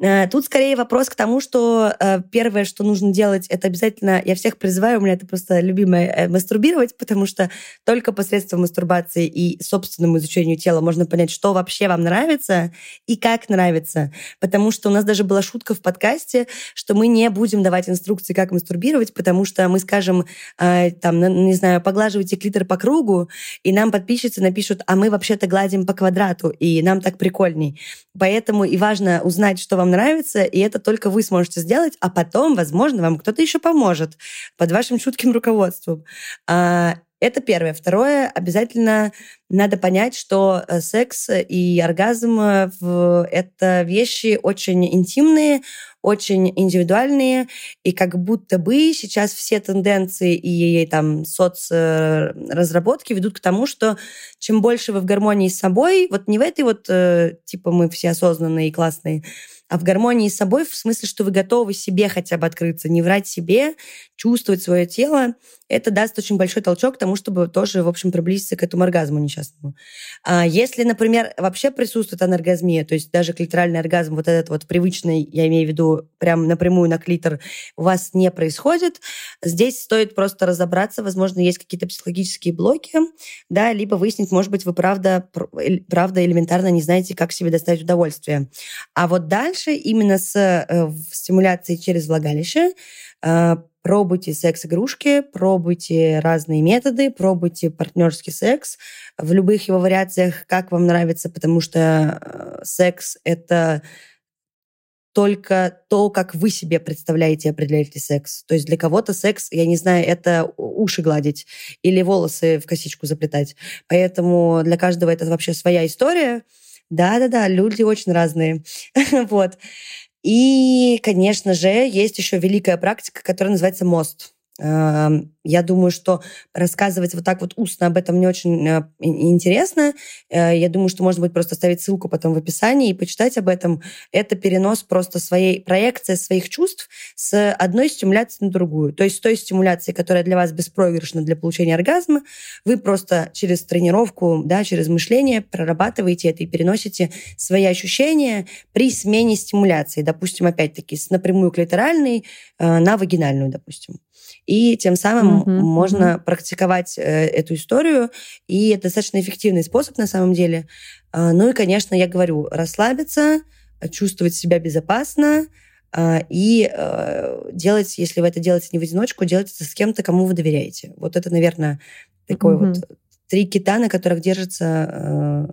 Э, тут скорее вопрос к тому, что э, первое, что нужно делать, это обязательно, я всех призываю, у меня это просто любимое, э, мастурбировать, потому что только посредством мастурбации и собственному изучению тела можно понять, что вообще вам нравится и как нравится. Потому что у нас даже была шутка в подкасте, что мы не будем давать инструкции, как мастурбировать, потому что мы скажем, там, не знаю, поглаживайте клитор по кругу, и нам подписчицы напишут, а мы вообще-то гладим по квадрату и нам так прикольней. Поэтому и важно узнать, что вам нравится, и это только вы сможете сделать, а потом, возможно, вам кто-то еще поможет под вашим чутким руководством. Это первое. Второе, обязательно надо понять, что э, секс и оргазм э, — это вещи очень интимные, очень индивидуальные, и как будто бы сейчас все тенденции и там соцразработки ведут к тому, что чем больше вы в гармонии с собой, вот не в этой вот, э, типа, мы все осознанные и классные, а в гармонии с собой, в смысле, что вы готовы себе хотя бы открыться, не врать себе, чувствовать свое тело, это даст очень большой толчок к тому, чтобы тоже, в общем, приблизиться к этому оргазму несчастному. А если, например, вообще присутствует анаргазмия, то есть даже клиторальный оргазм, вот этот вот привычный, я имею в виду прям напрямую на клитор, у вас не происходит, здесь стоит просто разобраться, возможно, есть какие-то психологические блоки, да, либо выяснить, может быть, вы правда, правда элементарно не знаете, как себе доставить удовольствие. А вот дальше именно с э, стимуляцией через влагалище э, Пробуйте секс-игрушки, пробуйте разные методы, пробуйте партнерский секс в любых его вариациях, как вам нравится, потому что э, секс — это только то, как вы себе представляете определяете секс. То есть для кого-то секс, я не знаю, это уши гладить или волосы в косичку заплетать. Поэтому для каждого это вообще своя история. Да-да-да, люди очень разные. вот. И, конечно же, есть еще великая практика, которая называется мост. Эм, я думаю, что рассказывать вот так вот устно об этом не очень э, интересно. Э, я думаю, что можно будет просто оставить ссылку потом в описании и почитать об этом. Это перенос просто своей проекции своих чувств с одной стимуляции на другую. То есть с той стимуляции, которая для вас беспроигрышна для получения оргазма, вы просто через тренировку, да, через мышление прорабатываете это и переносите свои ощущения при смене стимуляции. Допустим, опять-таки, с напрямую клиторальной э, на вагинальную, допустим. И тем самым mm-hmm. можно mm-hmm. практиковать э, эту историю, и это достаточно эффективный способ на самом деле. А, ну и, конечно, я говорю, расслабиться, чувствовать себя безопасно, а, и э, делать, если вы это делаете не в одиночку, делать это с кем-то, кому вы доверяете. Вот это, наверное, такой mm-hmm. вот три кита, на которых держится э,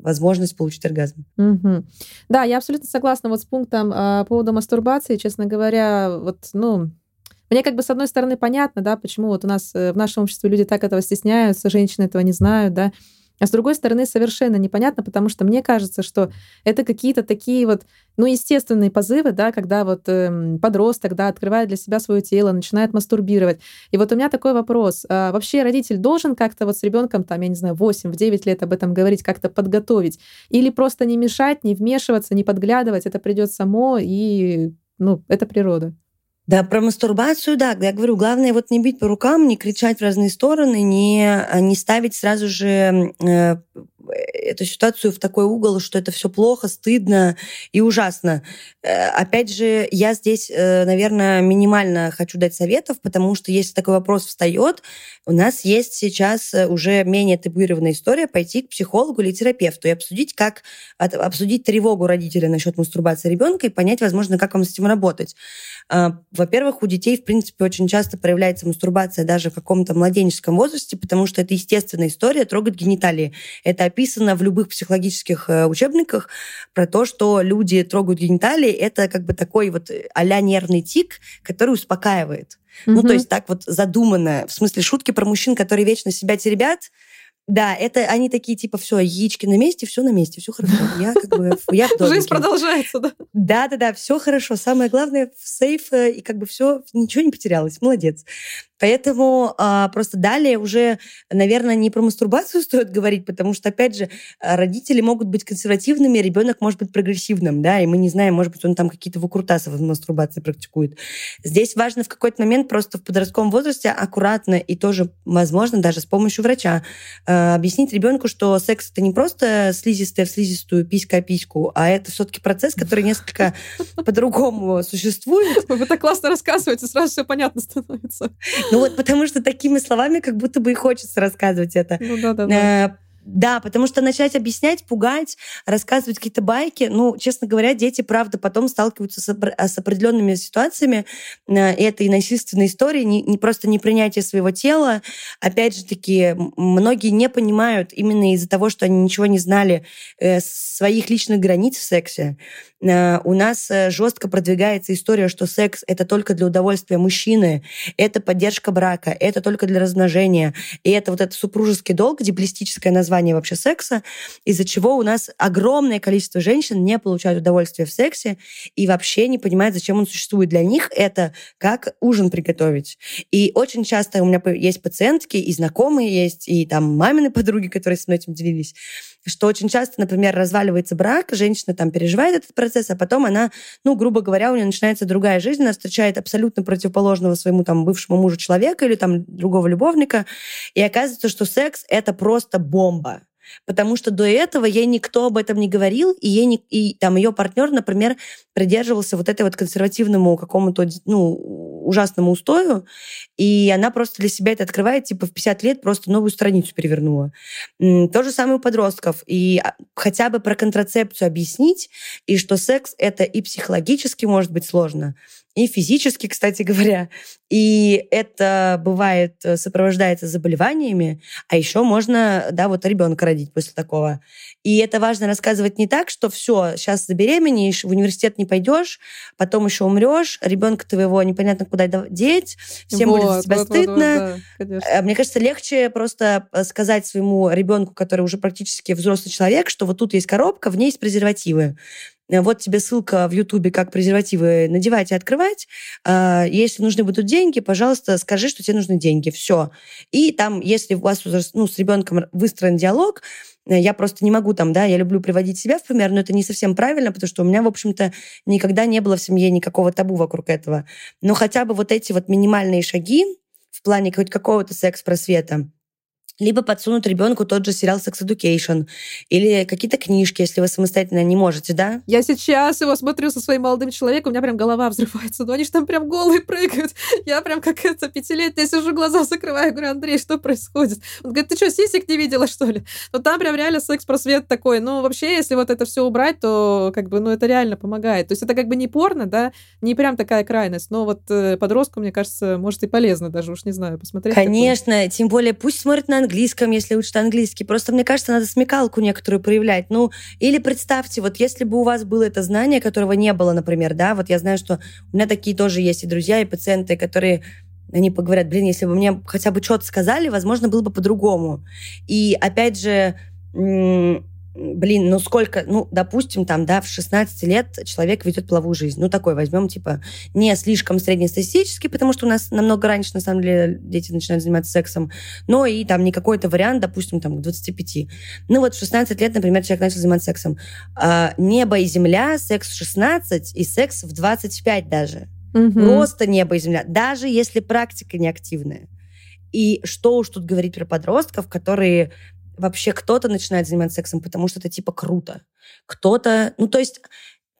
возможность получить оргазм. Угу. Да, я абсолютно согласна вот с пунктом по поводу мастурбации. Честно говоря, вот, ну, мне как бы с одной стороны понятно, да, почему вот у нас э, в нашем обществе люди так этого стесняются, женщины этого не знают, да, а с другой стороны, совершенно непонятно, потому что мне кажется, что это какие-то такие вот, ну, естественные позывы, да, когда вот э, подросток, да, открывает для себя свое тело, начинает мастурбировать. И вот у меня такой вопрос. А вообще родитель должен как-то вот с ребенком, там, я не знаю, 8-9 лет об этом говорить, как-то подготовить? Или просто не мешать, не вмешиваться, не подглядывать, это придет само, и, ну, это природа? Да, про мастурбацию, да. Я говорю, главное вот не бить по рукам, не кричать в разные стороны, не, не ставить сразу же э, эту ситуацию в такой угол, что это все плохо, стыдно и ужасно. Э, опять же, я здесь, э, наверное, минимально хочу дать советов, потому что если такой вопрос встает, у нас есть сейчас э, уже менее табуированная история пойти к психологу или терапевту и обсудить, как обсудить тревогу родителя насчет мастурбации ребенка и понять, возможно, как вам с этим работать. Во-первых, у детей, в принципе, очень часто проявляется мастурбация даже в каком-то младенческом возрасте, потому что это естественная история трогать гениталии. Это описано в любых психологических э, учебниках про то, что люди трогают гениталии, это как бы такой вот а нервный тик, который успокаивает. Mm-hmm. Ну, то есть так вот задумано. В смысле, шутки про мужчин, которые вечно себя теребят, да, это они такие, типа, все, яички на месте, все на месте, все хорошо. Я как бы, я в Жизнь продолжается, да? Да, да, да, все хорошо. Самое главное, в сейф, э, и как бы все, ничего не потерялось. Молодец. Поэтому а, просто далее уже, наверное, не про мастурбацию стоит говорить, потому что, опять же, родители могут быть консервативными, ребенок может быть прогрессивным, да, и мы не знаем, может быть, он там какие-то выкрутасы в мастурбации практикует. Здесь важно в какой-то момент просто в подростковом возрасте аккуратно и тоже, возможно, даже с помощью врача а, объяснить ребенку, что секс это не просто слизистая в слизистую, писька письку, а это все-таки процесс, который несколько по-другому существует. Вы так классно рассказываете, сразу все понятно становится. Ну вот потому что такими словами как будто бы и хочется рассказывать это. Ну да, да, да. Да, потому что начать объяснять, пугать, рассказывать какие-то байки, ну, честно говоря, дети, правда, потом сталкиваются с, определенными ситуациями, э, и истории, не, не просто непринятие своего тела. Опять же таки, многие не понимают именно из-за того, что они ничего не знали э, своих личных границ в сексе. Э, у нас э, жестко продвигается история, что секс это только для удовольствия мужчины, это поддержка брака, это только для размножения, и это вот этот супружеский долг, диплистическое название вообще секса, из-за чего у нас огромное количество женщин не получают удовольствие в сексе и вообще не понимают, зачем он существует. Для них это как ужин приготовить. И очень часто у меня есть пациентки, и знакомые есть, и там мамины подруги, которые с мной этим делились, что очень часто, например, разваливается брак, женщина там переживает этот процесс, а потом она, ну, грубо говоря, у нее начинается другая жизнь, она встречает абсолютно противоположного своему там бывшему мужу человека или там другого любовника, и оказывается, что секс — это просто бомба. Потому что до этого ей никто об этом не говорил, и, ей не, и там ее партнер, например, придерживался вот этой вот консервативному какому-то ну, ужасному устою, и она просто для себя это открывает, типа в 50 лет просто новую страницу перевернула. То же самое у подростков. И а, хотя бы про контрацепцию объяснить, и что секс это и психологически может быть сложно, и физически, кстати говоря. И это бывает, э, сопровождается заболеваниями, а еще можно, да, вот ребенка родить после такого. И это важно рассказывать не так, что все, сейчас забеременеешь, в университет не пойдешь, потом еще умрешь, ребенка твоего непонятно куда деть, всем вот, будет за тебя вот, стыдно. Вот, вот, да, Мне кажется, легче просто э, сказать своему ребенку, который уже практически взрослый человек, что вот тут есть коробка, в ней есть презервативы. Э, вот тебе ссылка в Ютубе, как презервативы надевать и открывать. А, если нужны будут деньги, пожалуйста, скажи, что тебе нужны деньги. Все. И там, если у вас ну, с ребенком выстроен диалог, э, я просто не могу там, да, я люблю приводить себя в пример, но это не совсем правильно, потому что у меня, в общем-то, никогда не было в семье никакого табу вокруг этого. Но хотя бы вот эти вот минимальные шаги в плане хоть какого-то секс-просвета, либо подсунуть ребенку тот же сериал Sex Education или какие-то книжки, если вы самостоятельно не можете, да? Я сейчас его смотрю со своим молодым человеком, у меня прям голова взрывается. Ну, они же там прям голые прыгают. Я прям как это пятилетняя сижу, глаза закрываю, говорю, Андрей, что происходит? Он говорит, ты что, сисек не видела, что ли? Ну, там прям реально секс-просвет такой. Ну, вообще, если вот это все убрать, то как бы, ну, это реально помогает. То есть это как бы не порно, да, не прям такая крайность, но вот э, подростку, мне кажется, может и полезно даже, уж не знаю, посмотреть. Конечно, такое. тем более пусть смотрит на английском, если учат английский. Просто, мне кажется, надо смекалку некоторую проявлять. Ну, или представьте, вот если бы у вас было это знание, которого не было, например, да, вот я знаю, что у меня такие тоже есть и друзья, и пациенты, которые они поговорят, блин, если бы мне хотя бы что-то сказали, возможно, было бы по-другому. И опять же, блин, ну сколько, ну, допустим, там, да, в 16 лет человек ведет половую жизнь. Ну, такой возьмем, типа, не слишком среднестатистический, потому что у нас намного раньше, на самом деле, дети начинают заниматься сексом, но и там не какой-то вариант, допустим, там, к 25. Ну, вот в 16 лет, например, человек начал заниматься сексом. А, небо и земля, секс в 16 и секс в 25 даже. Угу. Просто небо и земля. Даже если практика неактивная. И что уж тут говорить про подростков, которые вообще кто-то начинает заниматься сексом, потому что это типа круто. Кто-то, ну то есть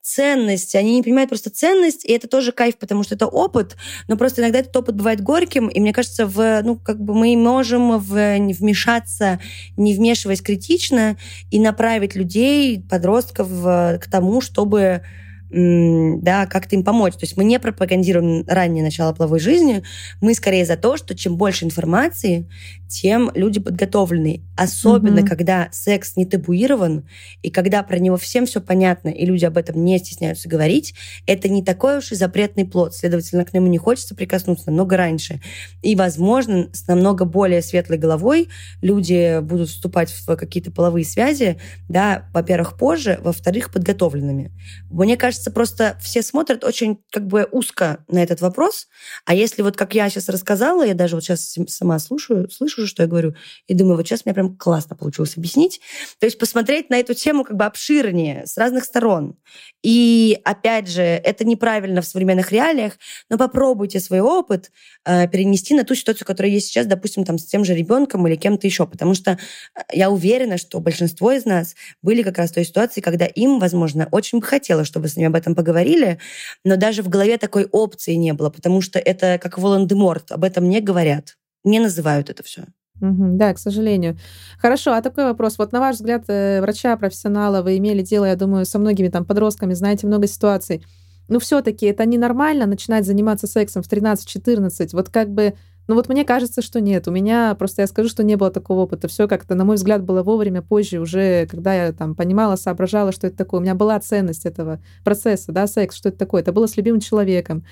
ценность, они не понимают просто ценность, и это тоже кайф, потому что это опыт, но просто иногда этот опыт бывает горьким, и мне кажется, в, ну, как бы мы можем в, вмешаться, не вмешиваясь критично, и направить людей, подростков к тому, чтобы да, как-то им помочь. То есть мы не пропагандируем раннее начало половой жизни, мы скорее за то, что чем больше информации, тем люди подготовлены. Особенно, mm-hmm. когда секс не табуирован, и когда про него всем все понятно, и люди об этом не стесняются говорить, это не такой уж и запретный плод. Следовательно, к нему не хочется прикоснуться намного раньше. И, возможно, с намного более светлой головой люди будут вступать в какие-то половые связи, да, во-первых, позже, во-вторых, подготовленными. Мне кажется, просто все смотрят очень как бы узко на этот вопрос, а если вот как я сейчас рассказала, я даже вот сейчас сама слушаю, слышу, что я говорю, и думаю, вот сейчас мне прям классно получилось объяснить. То есть посмотреть на эту тему как бы обширнее, с разных сторон. И опять же, это неправильно в современных реалиях, но попробуйте свой опыт э, перенести на ту ситуацию, которая есть сейчас, допустим, там с тем же ребенком или кем-то еще, потому что э, я уверена, что большинство из нас были как раз в той ситуации, когда им, возможно, очень бы хотелось, чтобы с ними об этом поговорили, но даже в голове такой опции не было, потому что это как Волан-де-Морт, об этом не говорят не называют это все. Да, к сожалению. Хорошо, а такой вопрос. Вот на ваш взгляд, э, врача-профессионала, вы имели дело, я думаю, со многими там подростками, знаете много ситуаций. Ну, все-таки это ненормально начинать заниматься сексом в 13-14. Вот как бы ну вот мне кажется, что нет. У меня просто я скажу, что не было такого опыта. Все как-то, на мой взгляд, было вовремя, позже, уже когда я там понимала, соображала, что это такое. У меня была ценность этого процесса, да, секс, что это такое. Это было с любимым человеком.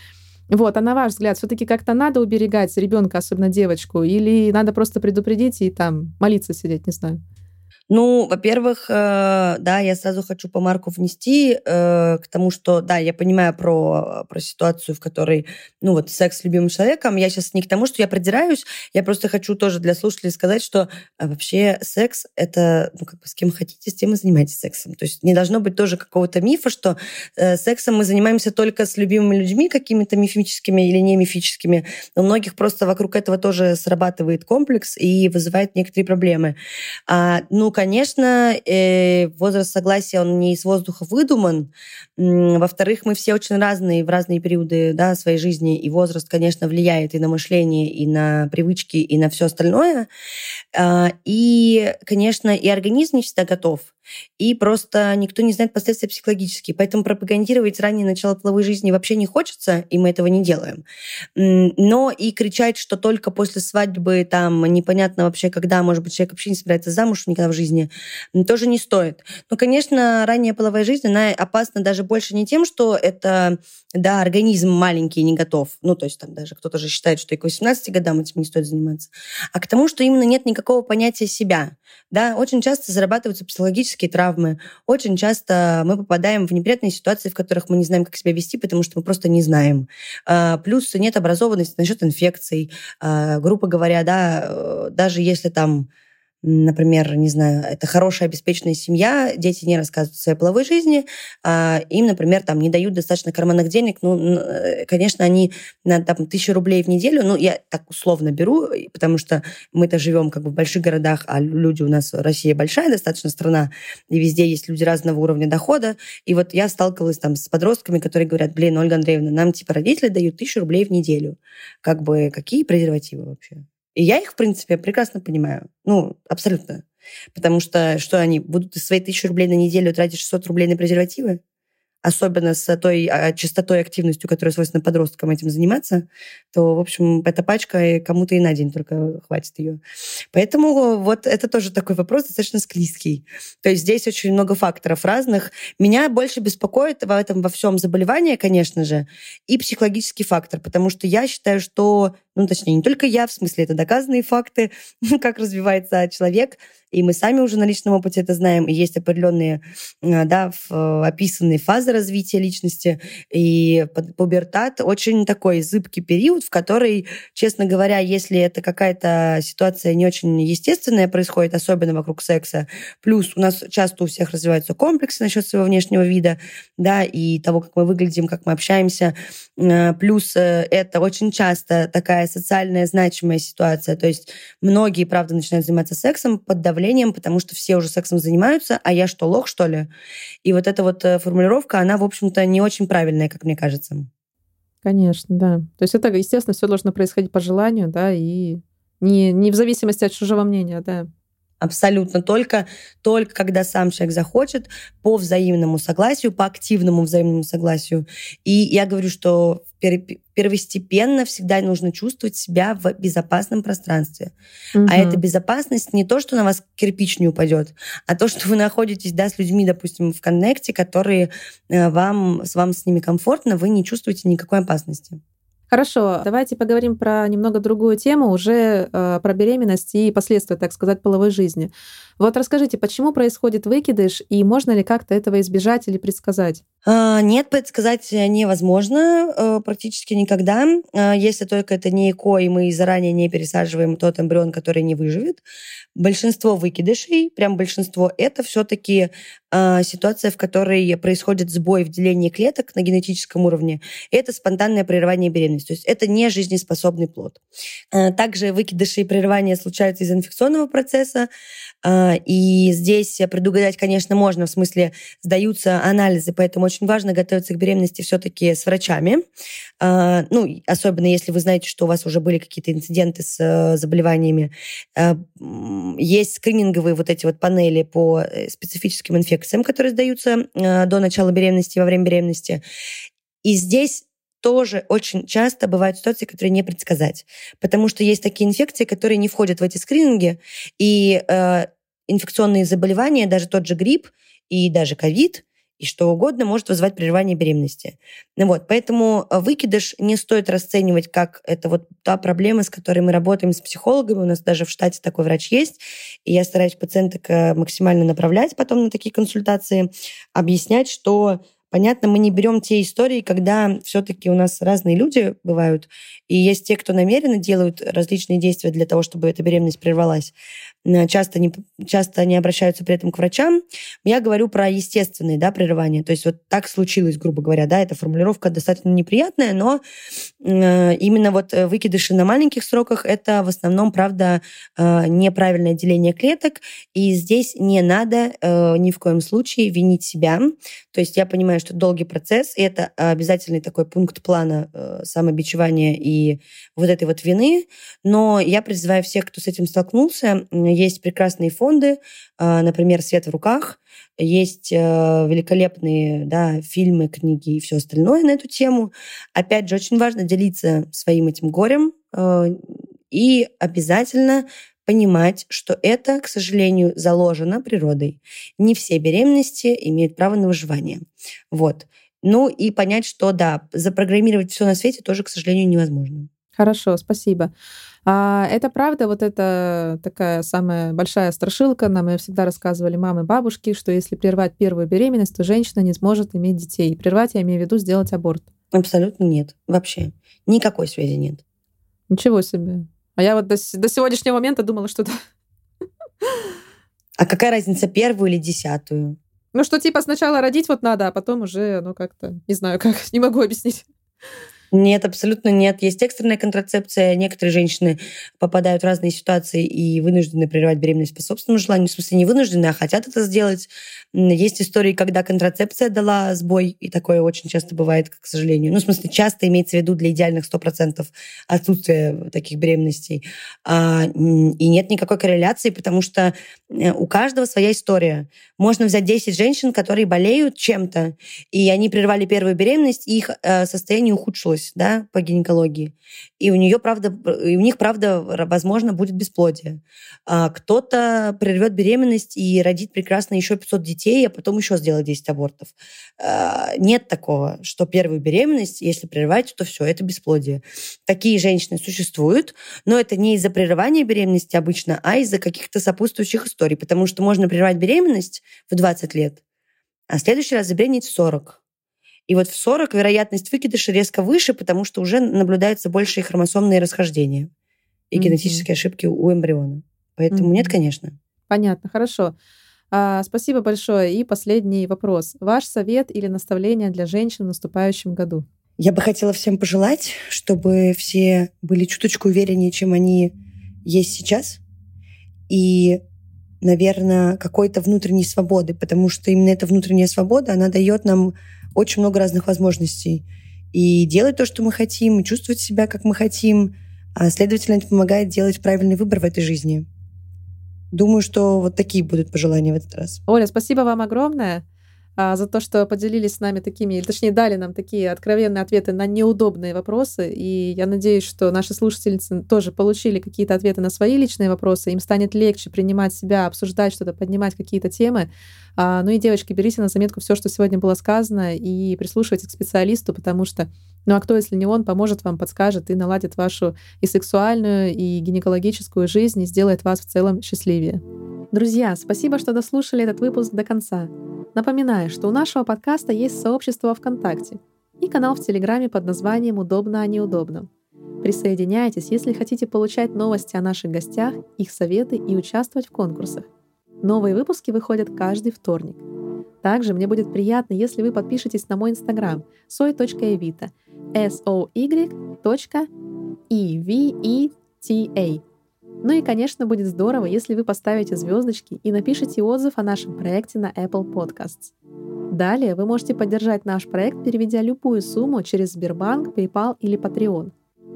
Вот, а на ваш взгляд, все-таки как-то надо уберегать ребенка, особенно девочку, или надо просто предупредить и там молиться сидеть, не знаю? Ну, во-первых, э, да, я сразу хочу по марку внести э, к тому, что, да, я понимаю про, про ситуацию, в которой, ну, вот, секс с любимым человеком. Я сейчас не к тому, что я продираюсь, я просто хочу тоже для слушателей сказать, что э, вообще секс — это, ну, как бы с кем хотите, с тем и занимайтесь сексом. То есть не должно быть тоже какого-то мифа, что э, сексом мы занимаемся только с любимыми людьми, какими-то мифическими или не мифическими. У многих просто вокруг этого тоже срабатывает комплекс и вызывает некоторые проблемы. А, ну, конечно, э, возраст согласия, он не из воздуха выдуман. Во-вторых, мы все очень разные в разные периоды да, своей жизни, и возраст, конечно, влияет и на мышление, и на привычки, и на все остальное. А, и, конечно, и организм не всегда готов и просто никто не знает последствия психологические. Поэтому пропагандировать раннее начало половой жизни вообще не хочется, и мы этого не делаем. Но и кричать, что только после свадьбы, там, непонятно вообще когда, может быть, человек вообще не собирается замуж никогда в жизни, тоже не стоит. Но, конечно, ранняя половая жизнь, она опасна даже больше не тем, что это, да, организм маленький не готов, ну, то есть там даже кто-то же считает, что и к 18 годам этим не стоит заниматься, а к тому, что именно нет никакого понятия себя. Да, очень часто зарабатываются психологические травмы. Очень часто мы попадаем в неприятные ситуации, в которых мы не знаем, как себя вести, потому что мы просто не знаем. А, плюс нет образованности насчет инфекций. А, грубо говоря, да, э, даже если там например, не знаю, это хорошая обеспеченная семья, дети не рассказывают о своей половой жизни, а им, например, там не дают достаточно карманных денег, ну, э, конечно, они на там, тысячу рублей в неделю, ну, я так условно беру, потому что мы-то живем как бы в больших городах, а люди у нас, Россия большая достаточно страна, и везде есть люди разного уровня дохода, и вот я сталкивалась там с подростками, которые говорят, блин, Ольга Андреевна, нам типа родители дают тысячу рублей в неделю. Как бы какие презервативы вообще? И я их, в принципе, прекрасно понимаю. Ну, абсолютно. Потому что что они будут из своей тысячи рублей на неделю тратить 600 рублей на презервативы? особенно с той а, частотой активностью, которая свойственна подросткам этим заниматься, то, в общем, эта пачка кому-то и на день только хватит ее. Поэтому вот это тоже такой вопрос достаточно склизкий. То есть здесь очень много факторов разных. Меня больше беспокоит в этом во всем заболевание, конечно же, и психологический фактор, потому что я считаю, что ну, точнее, не только я, в смысле, это доказанные факты, как развивается человек, и мы сами уже на личном опыте это знаем, и есть определенные, э, да, описанные фазы развития личности, и пубертат очень такой зыбкий период, в который, честно говоря, если это какая-то ситуация не очень естественная происходит, особенно вокруг секса, плюс у нас часто у всех развиваются комплексы насчет своего внешнего вида, да, и того, как мы выглядим, как мы общаемся, э, плюс э, это очень часто такая социальная значимая ситуация, то есть многие, правда, начинают заниматься сексом под давлением, потому что все уже сексом занимаются, а я что, лох, что ли? И вот эта вот э, формулировка, она, в общем-то, не очень правильная, как мне кажется. Конечно, да. То есть это, естественно, все должно происходить по желанию, да, и не, не в зависимости от чужого мнения, да. Абсолютно. Только, только когда сам человек захочет, по взаимному согласию, по активному взаимному согласию. И я говорю, что первостепенно всегда нужно чувствовать себя в безопасном пространстве. Угу. А эта безопасность не то, что на вас кирпич не упадет, а то, что вы находитесь да, с людьми, допустим, в коннекте, которые э, вам, с вам с ними комфортно, вы не чувствуете никакой опасности. Хорошо, давайте поговорим про немного другую тему, уже э, про беременность и последствия, так сказать, половой жизни. Вот расскажите, почему происходит выкидыш и можно ли как-то этого избежать или предсказать? А, нет, предсказать невозможно э, практически никогда, а, если только это не ЭКО, и мы заранее не пересаживаем тот эмбрион, который не выживет. Большинство выкидышей, прям большинство, это все-таки ситуация, в которой происходит сбой в делении клеток на генетическом уровне. Это спонтанное прерывание беременности, то есть это не жизнеспособный плод. Также выкидыши и прерывания случаются из инфекционного процесса, А, и здесь предугадать, конечно, можно, в смысле сдаются анализы, поэтому очень важно готовиться к беременности все-таки с врачами. А, ну, особенно если вы знаете, что у вас уже были какие-то инциденты с э, заболеваниями. А, есть скрининговые вот эти вот панели по э, специфическим инфекциям, которые сдаются до начала беременности, во время беременности. И здесь тоже очень часто бывают ситуации, которые не предсказать. Потому что есть такие инфекции, которые не входят в эти скрининги, и э, инфекционные заболевания, даже тот же грипп и даже ковид, и что угодно может вызывать прерывание беременности. Ну вот, поэтому выкидыш не стоит расценивать как это вот та проблема, с которой мы работаем с психологами. У нас даже в штате такой врач есть, и я стараюсь пациенток э, максимально направлять потом на такие консультации, объяснять, что Понятно, мы не берем те истории, когда все-таки у нас разные люди бывают, и есть те, кто намеренно делают различные действия для того, чтобы эта беременность прервалась. Э, часто не, часто не обращаются при этом к врачам. Я говорю про естественные да, прерывания. То есть вот так случилось, грубо говоря. Да, эта формулировка достаточно неприятная, но э, именно вот выкидыши на маленьких сроках – это в основном, правда, э, неправильное деление клеток. И здесь не надо э, ни в коем случае винить себя. То есть я понимаю, что долгий процесс, и это обязательный такой пункт плана э, самобичевания и вот этой вот вины. Но я призываю всех, кто с этим столкнулся, есть прекрасные фонды, а, например, «Свет в руках», есть э, великолепные да, фильмы, книги и все остальное на эту тему. Опять же, очень важно делиться своим этим горем э, и обязательно понимать, что это, к сожалению, заложено природой. Не все беременности имеют право на выживание. Вот. Ну и понять, что да, запрограммировать все на свете тоже, к сожалению, невозможно. Хорошо, спасибо. А это правда, вот это такая самая большая страшилка. Нам ее всегда рассказывали мамы, бабушки, что если прервать первую беременность, то женщина не сможет иметь детей. Прервать, я имею в виду, сделать аборт. Абсолютно нет. Вообще. Никакой связи нет. Ничего себе. А я вот до, до сегодняшнего момента думала, что... А какая разница, первую или десятую? Ну, что типа сначала родить вот надо, а потом уже, ну, как-то, не знаю как, не могу объяснить. Нет, абсолютно нет. Есть экстренная контрацепция. Некоторые женщины попадают в разные ситуации и вынуждены прерывать беременность по собственному желанию. В смысле, не вынуждены, а хотят это сделать. Есть истории, когда контрацепция дала сбой, и такое очень часто бывает, к сожалению. Ну, в смысле, часто имеется в виду для идеальных 100% отсутствия таких беременностей. А, и нет никакой корреляции, потому что э, у каждого своя история. Можно взять 10 женщин, которые болеют чем-то, и они прервали первую беременность, и их э, состояние ухудшилось да, по гинекологии. И у, нее, правда, и у них, правда, возможно, будет бесплодие. А кто-то прервет беременность и родит прекрасно еще 500 детей, а потом еще сделает 10 абортов. А, нет такого, что первую беременность, если прерывать, то все, это бесплодие. Такие женщины существуют, но это не из-за прерывания беременности обычно, а из-за каких-то сопутствующих историй, потому что можно прервать беременность в 20 лет, а следующий раз забеременеть в 40. И вот в 40 вероятность выкидыша резко выше, потому что уже наблюдаются большие хромосомные расхождения и mm-hmm. генетические ошибки у эмбриона. Поэтому mm-hmm. нет, конечно. Понятно, хорошо. А, спасибо большое. И последний вопрос. Ваш совет или наставление для женщин в наступающем году? Я бы хотела всем пожелать, чтобы все были чуточку увереннее, чем они есть сейчас. И наверное, какой-то внутренней свободы, потому что именно эта внутренняя свобода, она дает нам очень много разных возможностей. И делать то, что мы хотим, и чувствовать себя, как мы хотим, а, следовательно, это помогает делать правильный выбор в этой жизни. Думаю, что вот такие будут пожелания в этот раз. Оля, спасибо вам огромное. А, за то, что поделились с нами такими, или точнее дали нам такие откровенные ответы на неудобные вопросы. И я надеюсь, что наши слушательницы тоже получили какие-то ответы на свои личные вопросы. Им станет легче принимать себя, обсуждать что-то, поднимать какие-то темы. А, ну и, девочки, берите на заметку все, что сегодня было сказано, и прислушивайтесь к специалисту, потому что, ну а кто, если не он, поможет вам, подскажет и наладит вашу и сексуальную, и гинекологическую жизнь, и сделает вас в целом счастливее. Друзья, спасибо, что дослушали этот выпуск до конца. Напоминаю, что у нашего подкаста есть сообщество ВКонтакте и канал в Телеграме под названием «Удобно, а неудобно». Присоединяйтесь, если хотите получать новости о наших гостях, их советы и участвовать в конкурсах. Новые выпуски выходят каждый вторник. Также мне будет приятно, если вы подпишетесь на мой инстаграм soy.evita s o y .e v e t a Ну и, конечно, будет здорово, если вы поставите звездочки и напишите отзыв о нашем проекте на Apple Podcasts. Далее вы можете поддержать наш проект, переведя любую сумму через Сбербанк, PayPal или Patreon.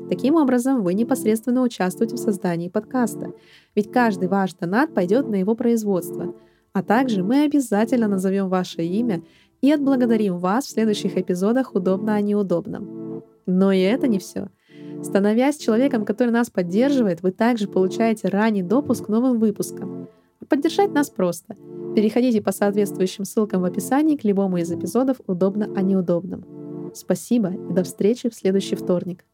Таким образом, вы непосредственно участвуете в создании подкаста, ведь каждый ваш донат пойдет на его производство. А также мы обязательно назовем ваше имя и отблагодарим вас в следующих эпизодах «Удобно о неудобном». Но и это не все. Становясь человеком, который нас поддерживает, вы также получаете ранний допуск к новым выпускам. Поддержать нас просто. Переходите по соответствующим ссылкам в описании к любому из эпизодов «Удобно о неудобном». Спасибо и до встречи в следующий вторник.